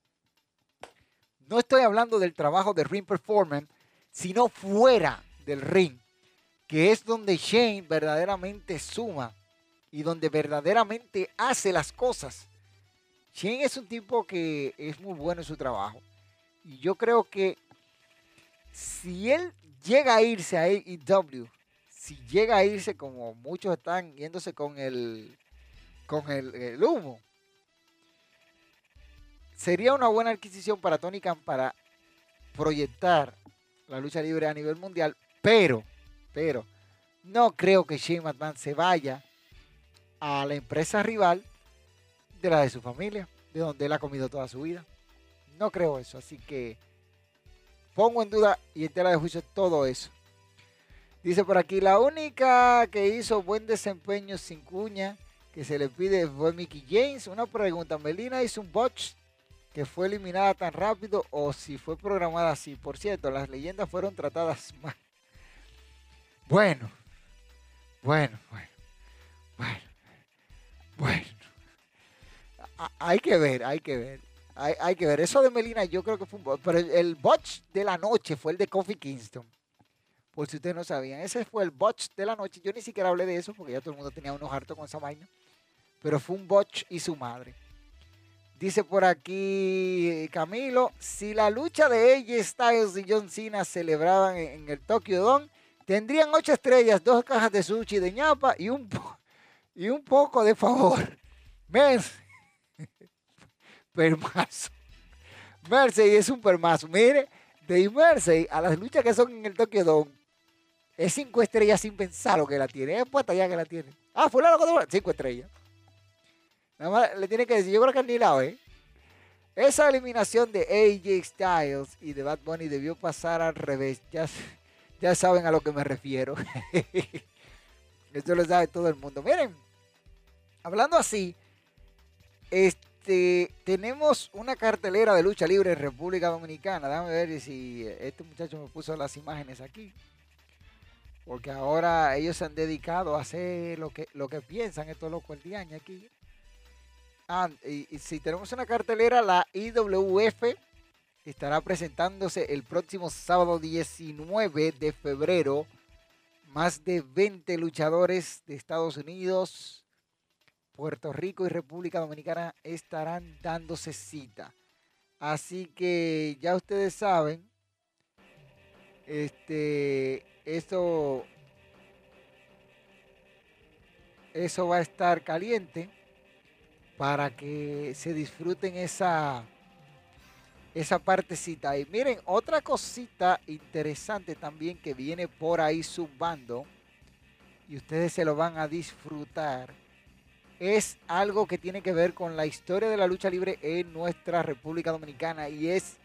No estoy hablando del trabajo de ring performance, sino fuera del ring, que es donde Shane verdaderamente suma y donde verdaderamente hace las cosas. Shane es un tipo que es muy bueno en su trabajo. Y yo creo que si él llega a irse a AEW, si llega a irse como muchos están yéndose con el, con el, humo, sería una buena adquisición para Tony Khan para proyectar la lucha libre a nivel mundial, pero, pero, no creo que Shane McMahon se vaya a la empresa rival de la de su familia, de donde él ha comido toda su vida. No creo eso, así que pongo en duda y en tela de juicio todo eso. Dice por aquí, la única que hizo buen desempeño sin cuña que se le pide fue Mickey James. Una pregunta, ¿Melina hizo un botch que fue eliminada tan rápido o si fue programada así? Por cierto, las leyendas fueron tratadas mal. Bueno, bueno, bueno, bueno, bueno. Hay que ver, hay que ver. Hay, que ver. Eso de Melina yo creo que fue un botch. Pero el, botch de la noche fue el de Kofi Kingston. Por si ustedes no sabían. Ese fue el botch de la noche. Yo ni siquiera hablé de eso porque ya todo el mundo tenía unos hartos con esa vaina. Pero fue un botch y su madre. Dice por aquí Camilo, si la lucha de AJ Styles y John Cena celebraban en el Tokyo Dome, tendrían ocho estrellas, dos cajas de sushi de ñapa y un, y un poco de favor. ¿Ves? permazo. Mercedes es un permazo. Mire, de Mercedes a las luchas que son en el Tokyo Dome, es cinco estrellas sin pensar lo que la tiene. Es puesta ya que la tiene. Ah, fue la loca cinco estrellas. Nada más le tiene que decir, yo creo que ni la ¿eh? Esa eliminación de AJ Styles y de Bad Bunny debió pasar al revés. Ya, saben a lo que me refiero. Esto lo sabe todo el mundo. Miren, hablando así, este, tenemos una cartelera de lucha libre en República Dominicana. Déjame ver si este muchacho me puso las imágenes aquí. Porque ahora ellos se han dedicado a hacer lo que, lo que piensan estos locos el día aquí. Ah, y, y si tenemos una cartelera, la IWF estará presentándose el próximo sábado 19 de febrero. Más de 20 luchadores de Estados Unidos, Puerto Rico y República Dominicana estarán dándose cita. Así que ya ustedes saben, este, esto, eso va a estar caliente para que se disfruten esa, esa partecita. Y miren, otra cosita interesante también que viene por ahí zumbando y ustedes se lo van a disfrutar es algo que tiene que ver con la historia de la lucha libre en nuestra República Dominicana y es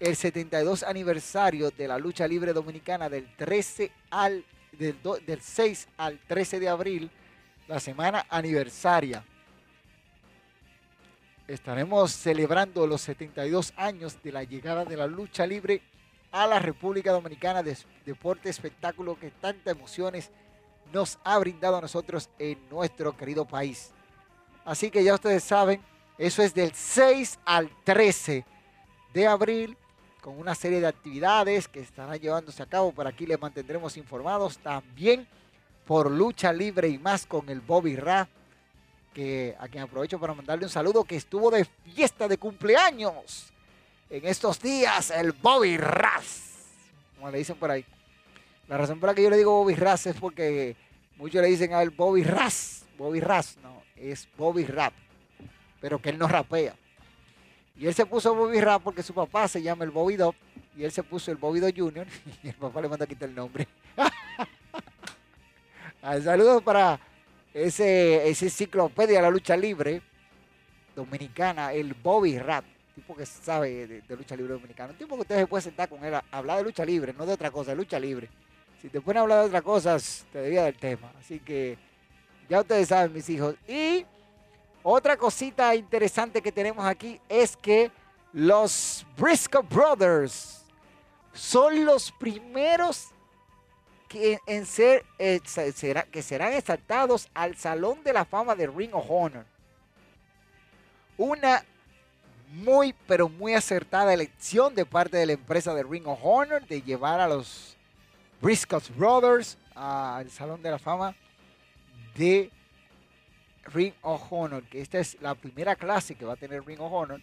el 72 aniversario de la lucha libre dominicana del 13 al del, 6 al 13 de abril, la semana aniversaria. Estaremos celebrando los 72 años de la llegada de la lucha libre a la República Dominicana, de deporte, espectáculo que tantas emociones nos ha brindado a nosotros en nuestro querido país. Así que ya ustedes saben, eso es del 6 al 13 de abril, con una serie de actividades que estarán llevándose a cabo. Por aquí les mantendremos informados también por lucha libre y más con el Bobby Ra, que a quien aprovecho para mandarle un saludo, que estuvo de fiesta de cumpleaños en estos días, el Bobby Raz, como le dicen por ahí. La razón por la que yo le digo Bobby Raz es porque muchos le dicen a él Bobby Raz. Bobby Raz, no, es Bobby Rap. Pero que él no rapea. Y él se puso Bobby Rap porque su papá se llama el Bobby Dop. Y él se puso el Bobby Dop Jr. Y el papá le manda a quitar el nombre. Saludos para ese, ese enciclopedia de la lucha libre dominicana, el Bobby Rap tipo que sabe de, lucha libre dominicana. Un tipo que usted se puede sentar con él a hablar de lucha libre, no de otra cosa, de lucha libre. Si te ponen a hablar de otras cosas, te debía del tema. Así que ya ustedes saben, mis hijos. Y otra cosita interesante que tenemos aquí es que los Briscoe Brothers son los primeros que, en ser, eh, que serán exaltados al Salón de la Fama de Ring of Honor. Una muy, pero muy acertada elección de parte de la empresa de Ring of Honor de llevar a los Briscoe Brothers al Salón de la Fama de Ring of Honor, que esta es la primera clase que va a tener Ring of Honor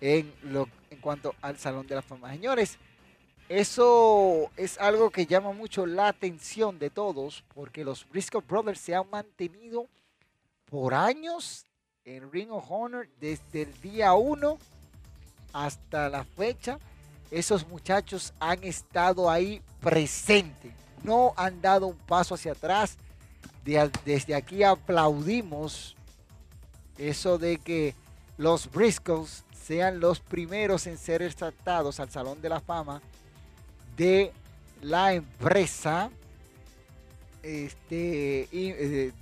en, lo, en cuanto al Salón de la Fama. Señores, eso es algo que llama mucho la atención de todos, porque los Briscoe Brothers se han mantenido por años en Ring of Honor desde el día 1 hasta la fecha. Esos muchachos han estado ahí presentes, no han dado un paso hacia atrás. desde aquí aplaudimos eso de que los Briscoes sean los primeros en ser exaltados al Salón de la Fama de la empresa este, eh,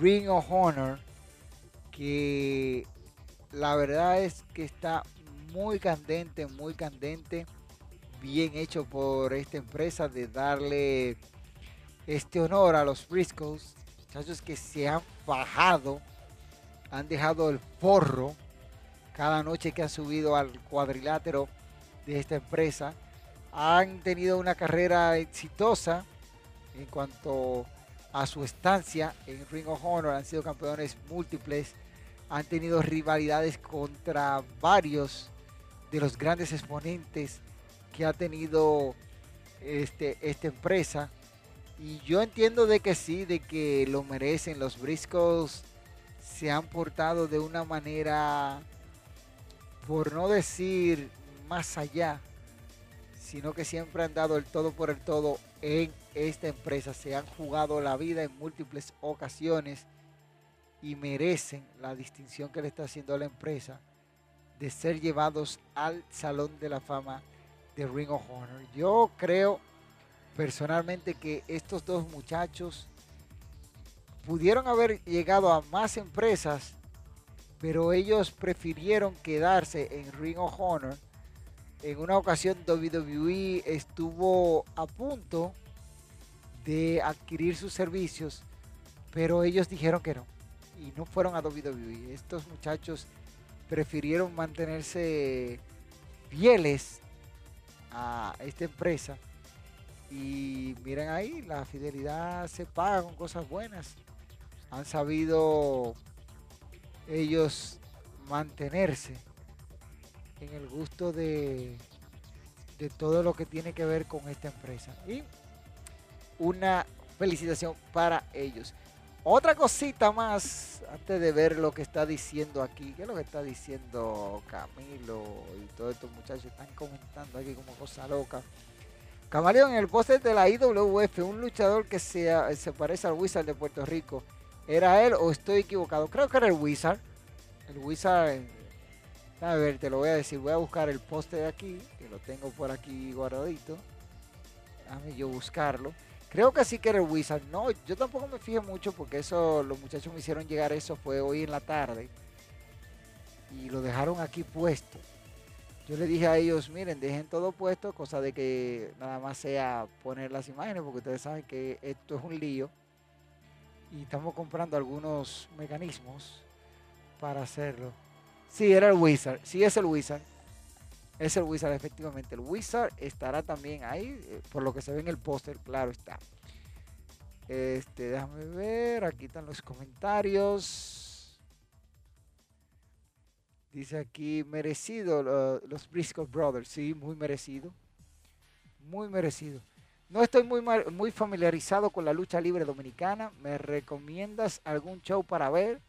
Ring of Honor, que la verdad es que está muy candente, muy candente, bien hecho por esta empresa de darle este honor a los Briscoes, muchachos que se han bajado, han dejado el forro cada noche que han subido al cuadrilátero de esta empresa han tenido una carrera exitosa en cuanto a su estancia en Ring of Honor, han sido campeones múltiples, han tenido rivalidades contra varios de los grandes exponentes que ha tenido este, esta empresa. Y yo entiendo de que sí, de que lo merecen. Los Briscoes se han portado de una manera, por no decir más allá, sino que siempre han dado el todo por el todo en esta empresa. Se han jugado la vida en múltiples ocasiones y merecen la distinción que le está haciendo la empresa de ser llevados al Salón de la Fama de Ring of Honor. Yo creo personalmente que estos dos muchachos pudieron haber llegado a más empresas, pero ellos prefirieron quedarse en Ring of Honor en una ocasión WWE estuvo a punto de adquirir sus servicios, pero ellos dijeron que no y no fueron a WWE. Estos muchachos prefirieron mantenerse fieles a esta empresa y miren ahí, la fidelidad se paga con cosas buenas. Han sabido ellos mantenerse en el gusto de, de todo lo que tiene que ver con esta empresa. Y una felicitación para ellos. Otra cosita más, antes de ver lo que está diciendo aquí, ¿qué es lo que está diciendo Camilo y todos estos muchachos están comentando aquí como cosa loca? Camaleón, en el póster de la IWF, un luchador que se, se parece al Wizard de Puerto Rico, ¿era él o estoy equivocado? Creo que era el Wizard. El Wizard a ver, te lo voy a decir. Voy a buscar el poste de aquí, que lo tengo por aquí guardadito. Déjame yo buscarlo. Creo que sí que era el Wizard. No, yo tampoco me fijé mucho porque eso, los muchachos me hicieron llegar eso, fue hoy en la tarde. Y lo dejaron aquí puesto. Yo le dije a ellos, miren, dejen todo puesto, cosa de que nada más sea poner las imágenes, porque ustedes saben que esto es un lío. Y estamos comprando algunos mecanismos para hacerlo. Sí, era el Wizard. Sí, es el Wizard. Es el Wizard, efectivamente. El Wizard estará también ahí, eh, por lo que se ve en el póster, claro está. Este, déjame ver, aquí están los comentarios. Dice aquí, merecido los Briscoe Brothers. Sí, muy merecido. Muy merecido. No estoy muy, muy familiarizado con la lucha libre dominicana. ¿Me recomiendas algún show para ver?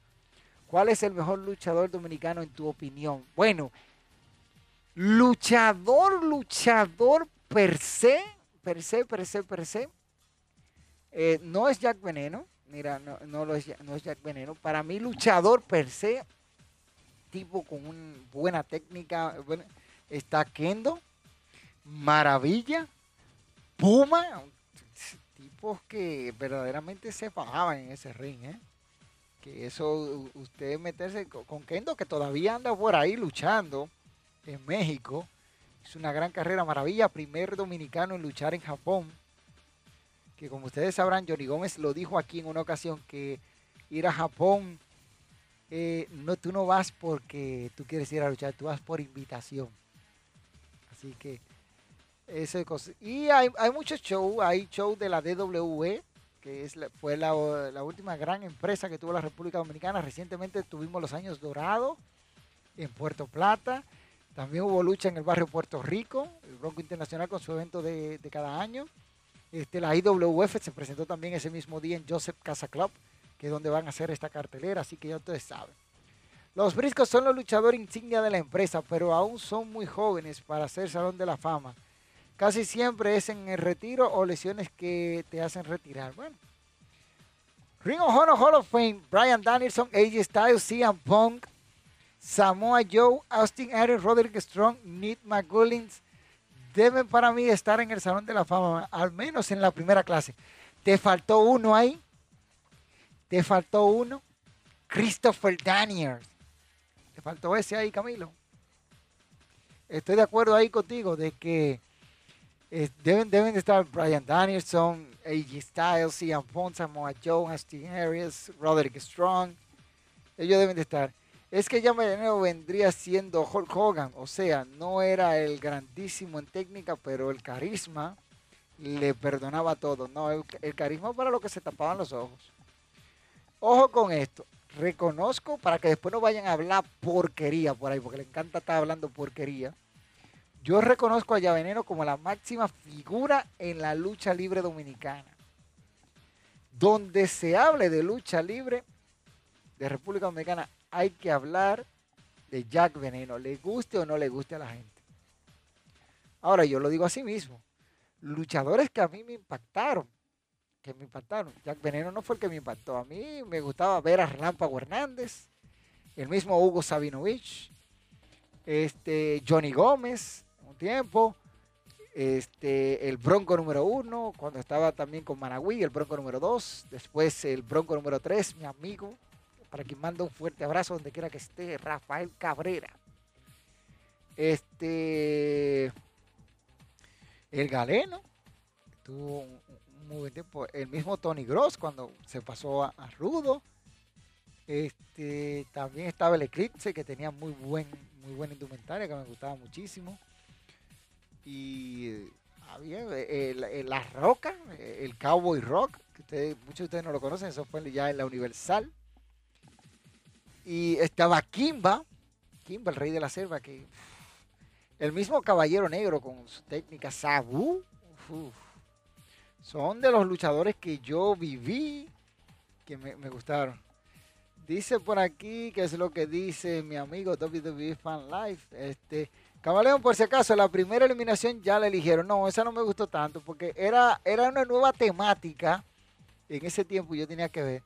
¿Cuál es el mejor luchador dominicano en tu opinión? Bueno, luchador, luchador per se, per se, per se, per se. Eh, no es Jack Veneno. Mira, no, no, es, no es Jack Veneno. Para mí, luchador per se, tipo con una buena técnica, está Kendo, Maravilla, Puma, tipos que verdaderamente se fajaban en ese ring, ¿eh? Que eso, usted meterse con Kendo, que todavía anda por ahí luchando en México. Es una gran carrera, maravilla. Primer dominicano en luchar en Japón. Que como ustedes sabrán, Johnny Gómez lo dijo aquí en una ocasión, que ir a Japón, eh, no, tú no vas porque tú quieres ir a luchar, tú vas por invitación. Así que, eso es cosa. Y hay, hay muchos shows, hay shows de la DWE que es fue la, última gran empresa que tuvo la República Dominicana. Recientemente tuvimos los años dorados en Puerto Plata. También hubo lucha en el barrio Puerto Rico, el Bronco Internacional con su evento de, cada año. Este, la IWF se presentó también ese mismo día en Joseph Casa Club, que es donde van a hacer esta cartelera, así que ya ustedes saben. Los Briscos son los luchadores insignia de la empresa, pero aún son muy jóvenes para ser Salón de la Fama. Casi siempre es en el retiro o lesiones que te hacen retirar. Bueno. Ring of Honor Hall of Fame, Brian Danielson, AJ Styles, CM Punk, Samoa Joe, Austin Aries, Roderick Strong, Nick McGullins, deben para mí estar en el Salón de la Fama, al menos en la primera clase. Te faltó uno ahí. Te faltó uno. Christopher Daniels. Te faltó ese ahí, Camilo. Estoy de acuerdo ahí contigo de que deben, deben de estar Brian Danielson, AJ Styles, Ian Pons, Samoa Joe, Austin Harris, Roderick Strong. Ellos deben de estar. Es que ya Veneno vendría siendo Hulk Hogan, o sea, no era el grandísimo en técnica, pero el carisma le perdonaba todo. No, el, el carisma para lo que se tapaban los ojos. Ojo con esto. Reconozco para que después no vayan a hablar porquería por ahí, porque le encanta estar hablando porquería yo reconozco a Yaveneno como la máxima figura en la lucha libre dominicana. Donde se hable de lucha libre de República Dominicana, hay que hablar de Jack Veneno, le guste o no le guste a la gente. Ahora, yo lo digo así mismo. Luchadores que a mí me impactaron, que me impactaron. Jack Veneno no fue el que me impactó. A mí me gustaba ver a Relámpago Hernández, el mismo Hugo Sabinovich, este, Johnny Gómez, tiempo. Este, el Bronco número uno, cuando estaba también con Managüí, el Bronco número dos, después el Bronco número tres, mi amigo, para quien manda un fuerte abrazo donde quiera que esté, Rafael Cabrera. Este, el Galeno, tuvo un, muy buen tiempo, el mismo Tony Gross cuando se pasó a, Rudo. Este, también estaba el Eclipse que tenía muy buen, muy buena indumentaria que me gustaba muchísimo y había eh, la roca, el Cowboy Rock, que ustedes, muchos de ustedes no lo conocen, eso fue ya en la Universal. Y estaba Kimba, Kimba, el rey de la selva, que el mismo Caballero Negro con su técnica Sabu, son de los luchadores que yo viví, que me, me, gustaron. Dice por aquí, que es lo que dice mi amigo WWE Fan Life, este, Camaleón, por si acaso, la primera eliminación ya la eligieron. No, esa no me gustó tanto porque era, era una nueva temática. En ese tiempo yo tenía que ver.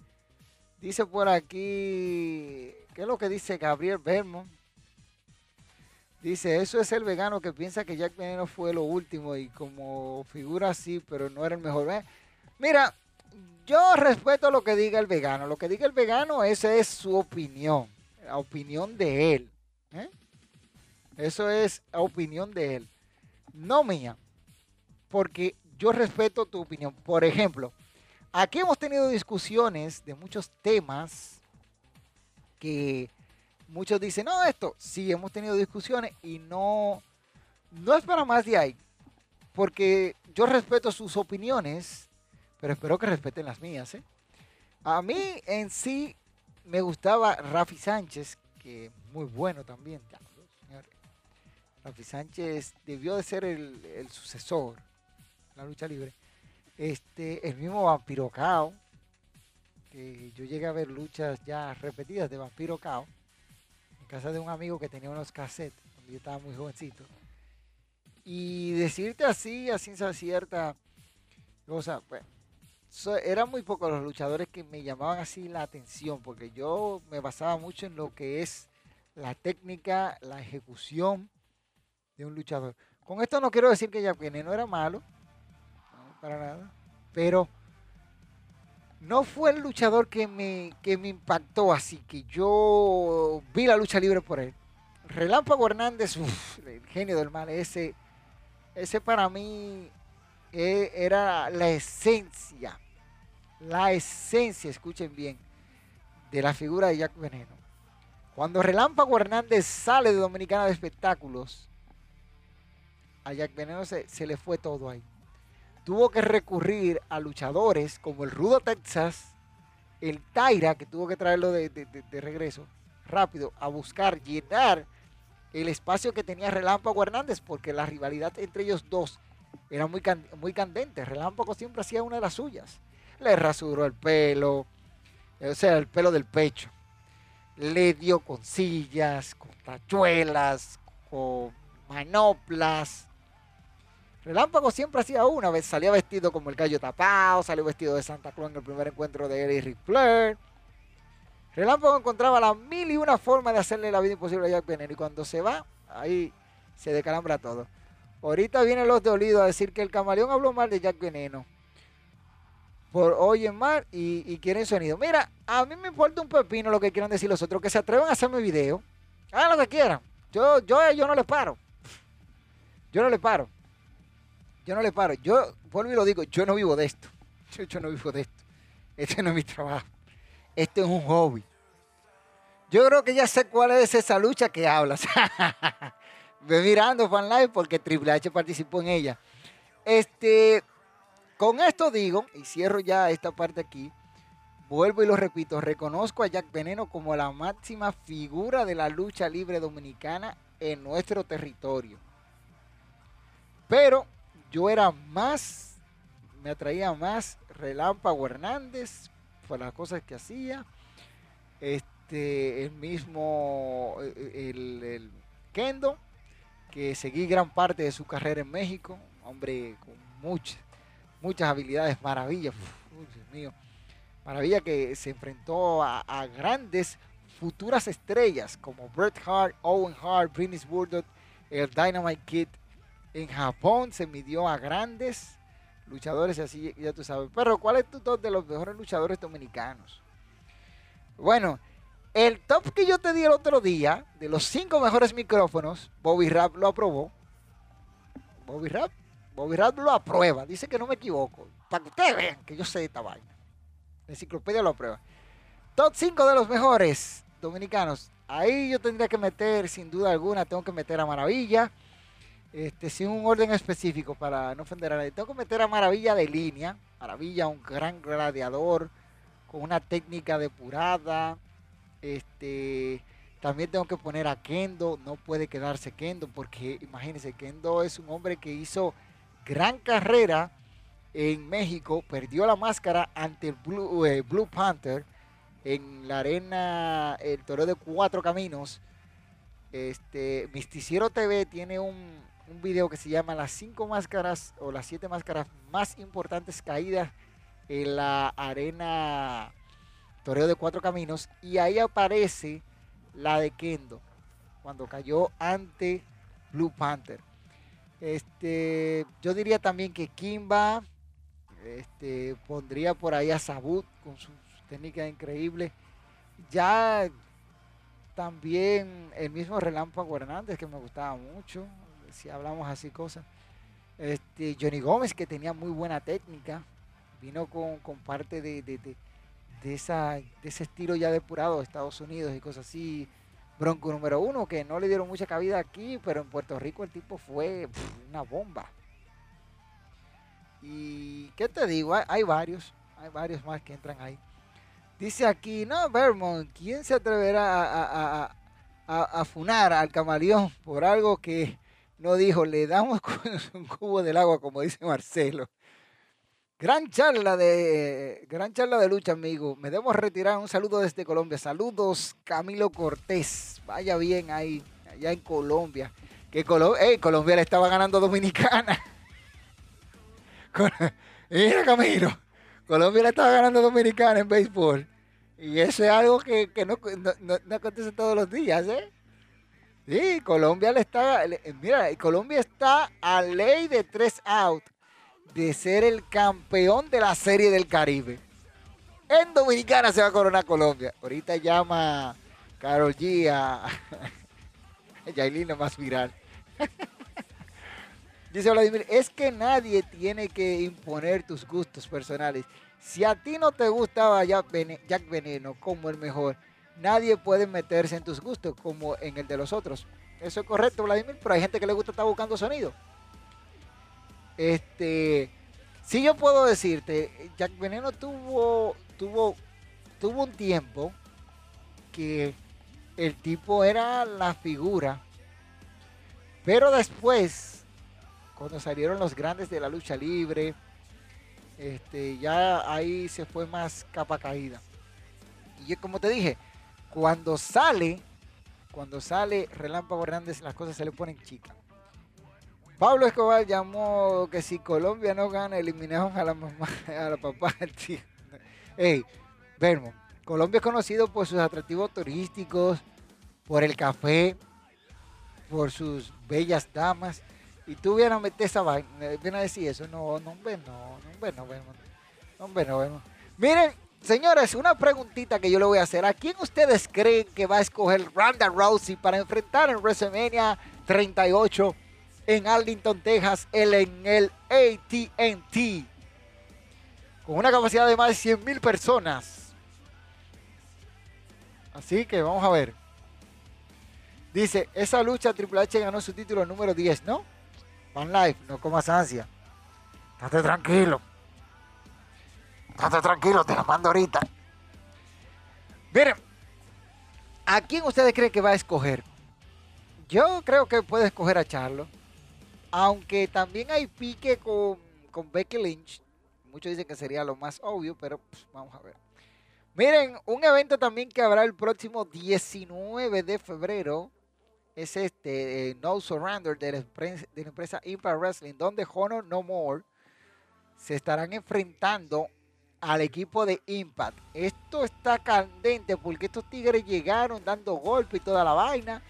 Dice por aquí, ¿qué es lo que dice Gabriel Bermond? Dice, eso es el vegano que piensa que Jack Veneno fue lo último y como figura así, pero no era el mejor. Mira, yo respeto lo que diga el vegano. Lo que diga el vegano, esa es su opinión. La opinión de él. ¿eh? Eso es opinión de él, no mía, porque yo respeto tu opinión. Por ejemplo, aquí hemos tenido discusiones de muchos temas que muchos dicen, no, esto, sí, hemos tenido discusiones y no, no es para más de ahí, porque yo respeto sus opiniones, pero espero que respeten las mías. ¿eh? A mí en sí me gustaba Rafi Sánchez, que muy bueno también. Rafi Sánchez debió de ser el, sucesor la lucha libre. Este, el mismo Vampiro Cao, que yo llegué a ver luchas ya repetidas de Vampiro Cao, en casa de un amigo que tenía unos cassettes, cuando yo estaba muy jovencito. Y decirte así, a ciencia cierta, cosa, pues, eran muy pocos los luchadores que me llamaban así la atención, porque yo me basaba mucho en lo que es la técnica, la ejecución de un luchador. Con esto no quiero decir que Jack no era malo, para nada, pero no fue el luchador que me, que me impactó así, que yo vi la lucha libre por él. Relámpago Hernández, el genio del mal, ese, ese para mí eh, era la esencia, la esencia, escuchen bien, de la figura de Jack Veneno. Cuando Relámpago Hernández sale de Dominicana de Espectáculos, a Jack Veneno se, le fue todo ahí. tuvo que recurrir a luchadores como el Rudo Texas, el Taira, que tuvo que traerlo de, regreso rápido, a buscar llenar el espacio que tenía Relámpago Hernández, porque la rivalidad entre ellos dos era muy, muy candente. Relámpago siempre hacía una de las suyas. Le rasuró el pelo, o sea, el pelo del pecho. Le dio con sillas, con tachuelas, con manoplas. Relámpago siempre hacía una vez, salía vestido como el gallo tapado, salió vestido de Santa Claus en el primer encuentro de Eric Ric Flair. Relámpago encontraba la mil y una forma de hacerle la vida imposible a Jack Veneno y cuando se va, ahí se decalambra todo. Ahorita vienen los de Olido a decir que el camaleón habló mal de Jack Veneno. Por oyen mal y, y, quieren sonido. Mira, a mí me importa un pepino lo que quieran decir los otros. Que se atrevan a hacerme video. Hagan lo que quieran. Yo, yo, yo no les paro. Yo no les paro. Yo no les paro. Yo, vuelvo y lo digo, yo no vivo de esto. Yo, yo no vivo de esto. Este no es mi trabajo. Este es un hobby. Yo creo que ya sé cuál es esa lucha que hablas. Ve mirando Fan Live porque Triple H participó en ella. Este, con esto digo, y cierro ya esta parte aquí, vuelvo y lo repito, reconozco a Jack Veneno como la máxima figura de la lucha libre dominicana en nuestro territorio. Pero yo era más, me atraía más Relámpago Hernández por las cosas que hacía. Este, el mismo, el, el Kendo, que seguí gran parte de su carrera en México, hombre con muchas, muchas habilidades, maravilla, Dios mío, maravilla que se enfrentó a, grandes futuras estrellas como Bret Hart, Owen Hart, Britney Burdock, el Dynamite Kid. En Japón se midió a grandes luchadores, así ya tú sabes. Pero ¿cuál es tu top de los mejores luchadores dominicanos? Bueno, el top que yo te di el otro día, de los cinco mejores micrófonos, Bobby Rap lo aprobó. Bobby Rap, Bobby Rap lo aprueba. Dice que no me equivoco. Para que ustedes vean que yo sé de esta vaina. La enciclopedia lo aprueba. Top 5 de los mejores dominicanos. Ahí yo tendría que meter, sin duda alguna, tengo que meter a Maravilla. Este, sin un orden específico para no ofender a nadie. Tengo que meter a Maravilla de línea. Maravilla, un gran gladiador, con una técnica depurada, este, también tengo que poner a Kendo, no puede quedarse Kendo, porque imagínense, Kendo es un hombre que hizo gran carrera en México, perdió la máscara ante el Blue, eh, Panther en la arena, el Toro de Cuatro Caminos. Este, Misticiero TV tiene un, un video que se llama Las cinco máscaras o las siete máscaras más importantes caídas en la arena Toreo de Cuatro Caminos, y ahí aparece la de Kendo, cuando cayó ante Blue Panther. Este, yo diría también que Kimba, este, pondría por ahí a Sabut con sus técnicas increíbles. Ya también el mismo Relámpago Hernández, que me gustaba mucho, si hablamos así cosas. Este, Johnny Gómez, que tenía muy buena técnica, vino con, parte de, de, esa, de ese estilo ya depurado de Estados Unidos y cosas así. Bronco número uno, que no le dieron mucha cabida aquí, pero en Puerto Rico el tipo fue una bomba. Y qué te digo, hay, varios, hay varios más que entran ahí. Dice aquí, no, Vermont, ¿quién se atreverá a, a, a, funar al camaleón por algo que no dijo? Le damos un cubo del agua, como dice Marcelo. Gran charla de gran charla de lucha, amigo. Me debo retirar. Un saludo desde Colombia. Saludos, Camilo Cortés. Vaya bien ahí, allá en Colombia. Que Colombia le estaba ganando a Dominicana. Mira, Camilo. Colombia le estaba ganando a Dominicana en béisbol. Y eso es algo que, no, no, acontece todos los días, ¿eh? Sí, Colombia le está. Mira, Colombia está a ley de tres outs de ser el campeón de la Serie del Caribe. En Dominicana se va a coronar Colombia. Ahorita llama Carol G a Yailin más viral. Dice Vladimir, es que nadie tiene que imponer tus gustos personales. Si a ti no te gustaba Jack Veneno como el mejor, nadie puede meterse en tus gustos como en el de los otros. Eso es correcto, Vladimir, pero hay gente que le gusta estar buscando sonido. Este, Sí yo puedo decirte, Jack Veneno tuvo, tuvo, tuvo un tiempo que el tipo era la figura, pero después, cuando salieron los grandes de la lucha libre, este, ya ahí se fue más capa caída. Y como te dije, cuando sale, cuando sale Relámpago Hernández, las cosas se le ponen chicas. Pablo Escobar llamó que si Colombia no gana, eliminaron a la mamá, a la papá tío. Hey, Vermo, Colombia es conocido por sus atractivos turísticos, por el café, por sus bellas damas. Y tú vienes a meter esa vaina, vienes a decir eso. No, no, hombre, no, no, hombre, no, no, hombre, no, Miren, señores, una preguntita que yo le voy a hacer. ¿A quién ustedes creen que va a escoger Ronda Rousey para enfrentar en WrestleMania 38? en Arlington, Texas, en el ATT, con una capacidad de más de 100 mil personas. Así que vamos a ver. Dice, esa lucha Triple H ganó su título número 10, ¿no? Van Life, no comas ansia. Estate tranquilo. Estate tranquilo, te la mando ahorita. Miren, ¿a quién ustedes creen que va a escoger? Yo creo que puede escoger a Charlo. Aunque también hay pique con, con Becky Lynch. Muchos dicen que sería lo más obvio, pero pues, vamos a ver. Miren, un evento también que habrá el próximo 19 de febrero es este, eh, No Surrender de la, empresa, Impact Wrestling, donde Honor No More se estarán enfrentando al equipo de Impact. Esto está candente porque estos tigres llegaron dando golpe y toda la vaina.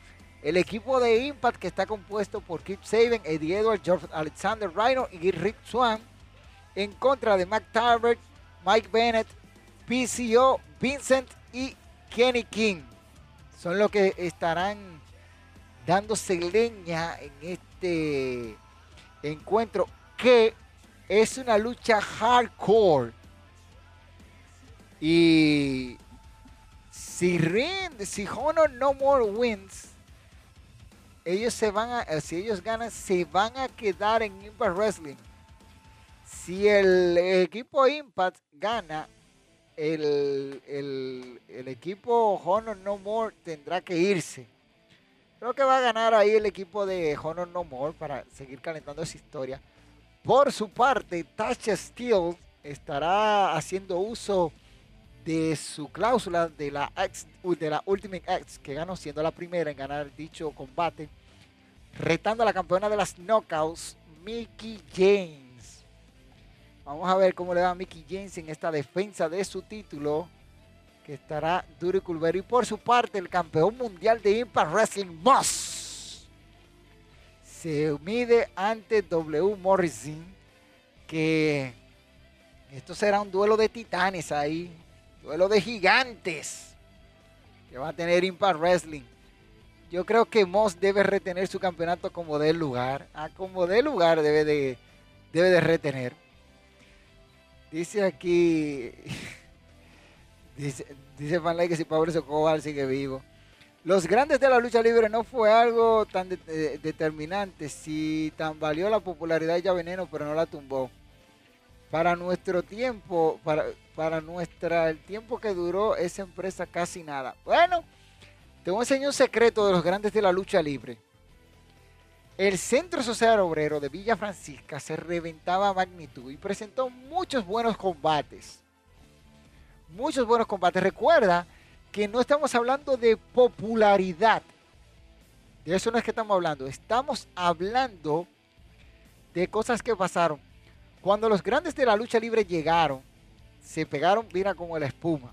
El equipo de Impact que está compuesto por Kip Saban, Eddie Edwards, George Alexander Rhino y Rick Swan en contra de Mac Tarbert, Mike Bennett, PCO, Vincent y Kenny King. Son los que estarán dándose leña en este encuentro que es una lucha hardcore. Y si, si Honor No More wins, ellos se van a, si ellos ganan, se van a quedar en Impact Wrestling. Si el equipo Impact gana, el, equipo Honor No More tendrá que irse. Creo que va a ganar ahí el equipo de Honor No More para seguir calentando esa historia. Por su parte, Tasha Steel estará haciendo uso de su cláusula de la, de la Ultimate X, que ganó siendo la primera en ganar dicho combate retando a la campeona de las knockouts, Mickey James. Vamos a ver cómo le va a Mickey James en esta defensa de su título, que estará duro y Y por su parte, el campeón mundial de Impact Wrestling, Moss, se mide ante W. Morrison, que esto será un duelo de titanes ahí, duelo de gigantes, que va a tener Impact Wrestling. Yo creo que Moss debe retener su campeonato como de lugar. A como de lugar debe de, debe de retener. Dice aquí. dice, dice Fanlay que si Pablo Escobar sigue vivo. Los grandes de la lucha libre no fue algo tan determinante. Si tan valió la popularidad ya veneno, pero no la tumbó. Para nuestro tiempo, para, para nuestra, el tiempo que duró esa empresa, casi nada. Bueno te voy a enseñar un secreto de los grandes de la lucha libre. El Centro Social Obrero de Villa Francisca se reventaba a magnitud y presentó muchos buenos combates. Muchos buenos combates. Recuerda que no estamos hablando de popularidad. De eso no es que estamos hablando. Estamos hablando de cosas que pasaron. Cuando los grandes de la lucha libre llegaron, se pegaron, mira como la espuma.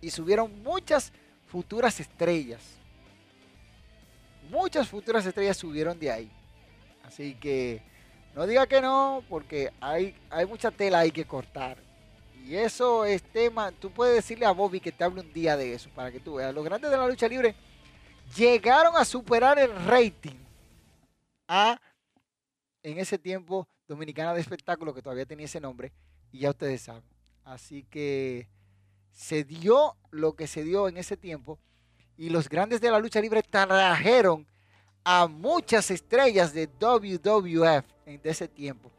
Y subieron muchas futuras estrellas. Muchas futuras estrellas subieron de ahí. Así que no diga que no, porque hay, hay mucha tela ahí que cortar. Y eso es tema, tú puedes decirle a Bobby que te hable un día de eso, para que tú veas. Los grandes de la lucha libre llegaron a superar el rating a, en ese tiempo, Dominicana de Espectáculo, que todavía tenía ese nombre, y ya ustedes saben. Así que se dio lo que se dio en ese tiempo y los grandes de la lucha libre trajeron a muchas estrellas de WWF en ese tiempo.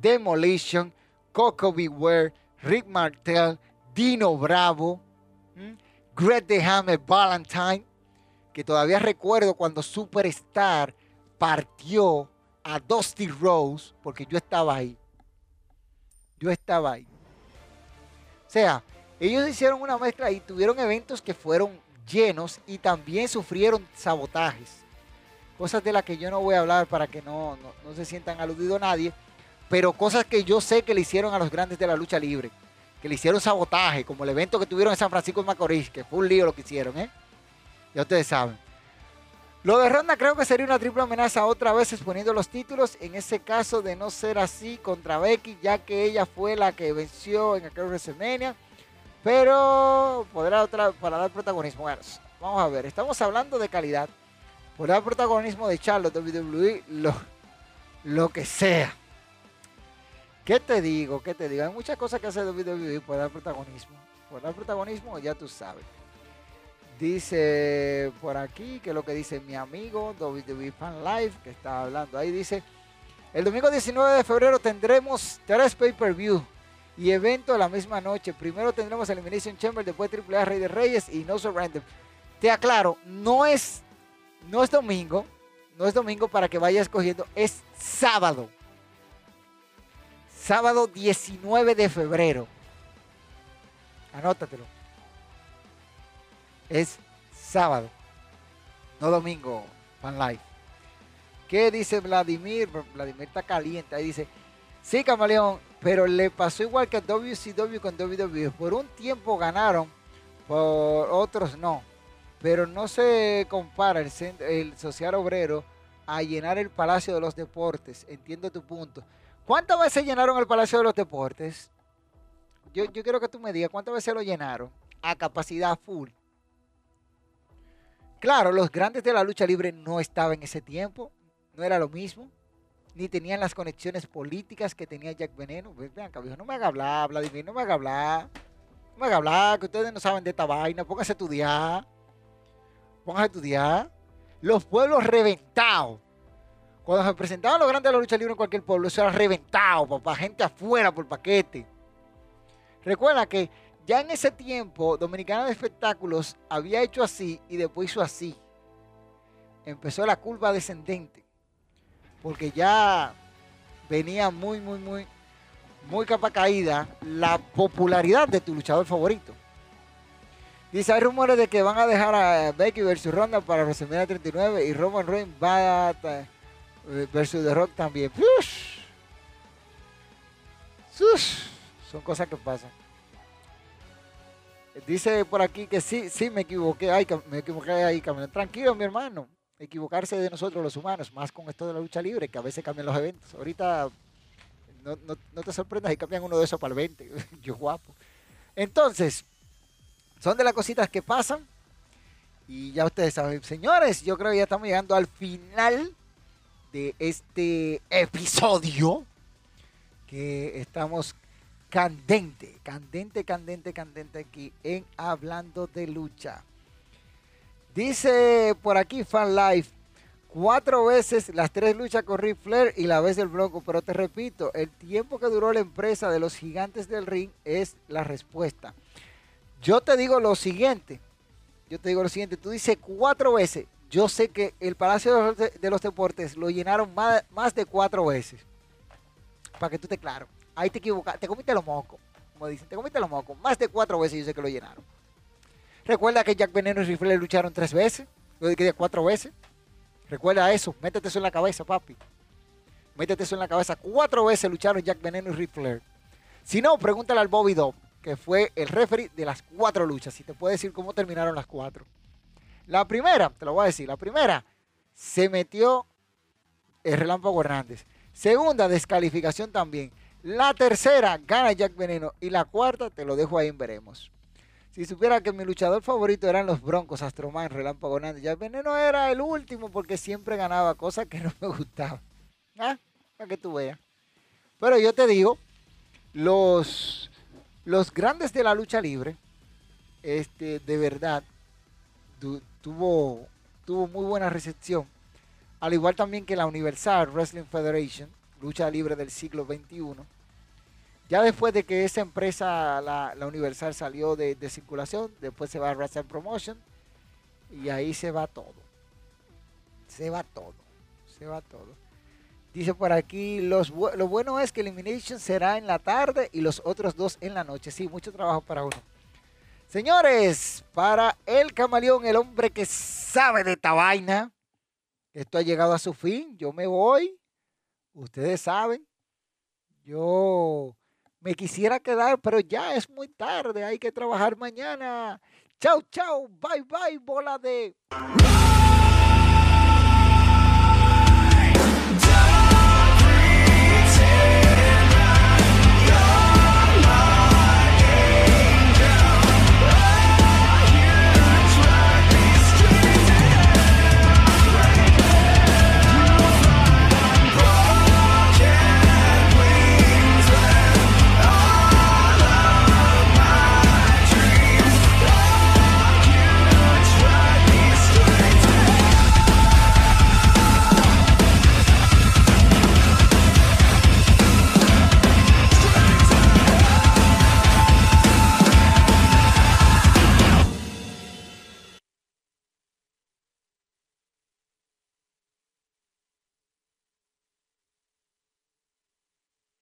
Demolition, Coco Beware, Rick Martel, Dino Bravo, Greg the Hammer Valentine, que todavía recuerdo cuando Superstar partió a Dusty Rose, porque yo estaba ahí. Yo estaba ahí. O sea, ellos hicieron una mezcla y tuvieron eventos que fueron llenos y también sufrieron sabotajes. Cosas de las que yo no voy a hablar para que no, no, se sientan aludido nadie, pero cosas que yo sé que le hicieron a los grandes de la lucha libre. Que le hicieron sabotaje, como el evento que tuvieron en San Francisco de Macorís, que fue un lío lo que hicieron, ¿eh? Ya ustedes saben. Lo de Ronda creo que sería una triple amenaza otra vez exponiendo los títulos. En ese caso de no ser así contra Becky, ya que ella fue la que venció en aquel WrestleMania. Pero podrá otra para dar protagonismo. Bueno, vamos a ver, estamos hablando de calidad. Por dar protagonismo de Charlotte, WWE, lo, lo que sea. ¿Qué te digo? ¿Qué te digo? Hay muchas cosas que hace WWE por dar protagonismo. Por dar protagonismo, ya tú sabes. Dice por aquí, que es lo que dice mi amigo WWE Fan Live, que está hablando ahí, dice, el domingo 19 de febrero tendremos tres pay-per-view y evento la misma noche. Primero tendremos Elimination Chamber, después Triple A de Reyes y No Surrender. Te aclaro, no es, no es domingo, no es domingo para que vayas cogiendo, es sábado. Sábado 19 de febrero. Anótatelo es sábado, no domingo, Fan Life. ¿Qué dice Vladimir? Vladimir está caliente. Ahí dice, sí, Camaleón, pero le pasó igual que a WCW con WWE. Por un tiempo ganaron, por otros no. Pero no se compara el, el social obrero a llenar el Palacio de los Deportes. Entiendo tu punto. ¿Cuántas veces llenaron el Palacio de los Deportes? Yo, yo quiero que tú me digas, ¿cuántas veces lo llenaron? A capacidad full. Claro, los grandes de la lucha libre no estaban en ese tiempo, no era lo mismo, ni tenían las conexiones políticas que tenía Jack Veneno. Vean, no me haga hablar, Vladimir, no me haga hablar. No me haga hablar, que ustedes no saben de esta vaina. Pónganse a estudiar. Pónganse a estudiar. Los pueblos reventados. Cuando se presentaban los grandes de la lucha libre en cualquier pueblo, eso era reventado, papá. Gente afuera por paquete. Recuerda que ya en ese tiempo, Dominicana de Espectáculos había hecho así y después hizo así. Empezó la curva descendente. Porque ya venía muy, muy, muy, muy capa caída la popularidad de tu luchador favorito. Dice, hay rumores de que van a dejar a Becky versus Ronda para WrestleMania 39 y Roman Reigns va a eh, versus The Rock también. Son cosas que pasan. Dice por aquí que sí, sí me equivoqué, ay, me equivoqué ahí, Tranquilo, mi hermano. Equivocarse de nosotros los humanos, más con esto de la lucha libre, que a veces cambian los eventos. Ahorita no, no te sorprendas y cambian uno de esos para el 20. Yo guapo. Entonces, son de las cositas que pasan. Y ya ustedes saben, señores, yo creo que ya estamos llegando al final de este episodio que estamos candente, candente, candente, candente aquí en Hablando de Lucha. Dice por aquí Fan Life, cuatro veces las tres luchas con Ric Flair y la vez del Bronco, pero te repito, el tiempo que duró la empresa de los gigantes del ring es la respuesta. Yo te digo lo siguiente, yo te digo lo siguiente, tú dices cuatro veces, yo sé que el Palacio de los Deportes lo llenaron más, de cuatro veces, para que tú te claro ahí te equivocas, te comiste los mocos, como dicen, te comiste los mocos. Más de cuatro veces yo sé que lo llenaron. Recuerda que Jack Veneno y Rifle lucharon tres veces, lo de cuatro veces. Recuerda eso, métete eso en la cabeza, papi. Métete eso en la cabeza. Cuatro veces lucharon Jack Veneno y Rifle. Si no, pregúntale al Bobby Dobb, que fue el referee de las cuatro luchas. Y te puede decir cómo terminaron las cuatro. La primera, te lo voy a decir, la primera se metió el Relámpago Hernández. Segunda, descalificación también. La tercera gana Jack Veneno. Y la cuarta te lo dejo ahí en veremos. Si supiera que mi luchador favorito eran los Broncos, Astroman, Relámpago Hernández, Jack Veneno era el último porque siempre ganaba cosas que no me gustaban. ¿Ah? Para que tú veas. Pero yo te digo, los, los grandes de la lucha libre, este, de verdad, tuvo, tuvo muy buena recepción. Al igual también que la Universal Wrestling Federation, lucha libre del siglo XXI. Ya después de que esa empresa, la, Universal, salió de, circulación, después se va a Promotion y ahí se va todo. Se va todo. Se va todo. Dice por aquí, lo bueno es que Elimination será en la tarde y los otros dos en la noche. Sí, mucho trabajo para uno. Señores, para el camaleón, el hombre que sabe de esta vaina, esto ha llegado a su fin. Yo me voy. Ustedes saben. Yo me quisiera quedar, pero ya es muy tarde. Hay que trabajar mañana. Chau, chau. Bye, bye, bola de...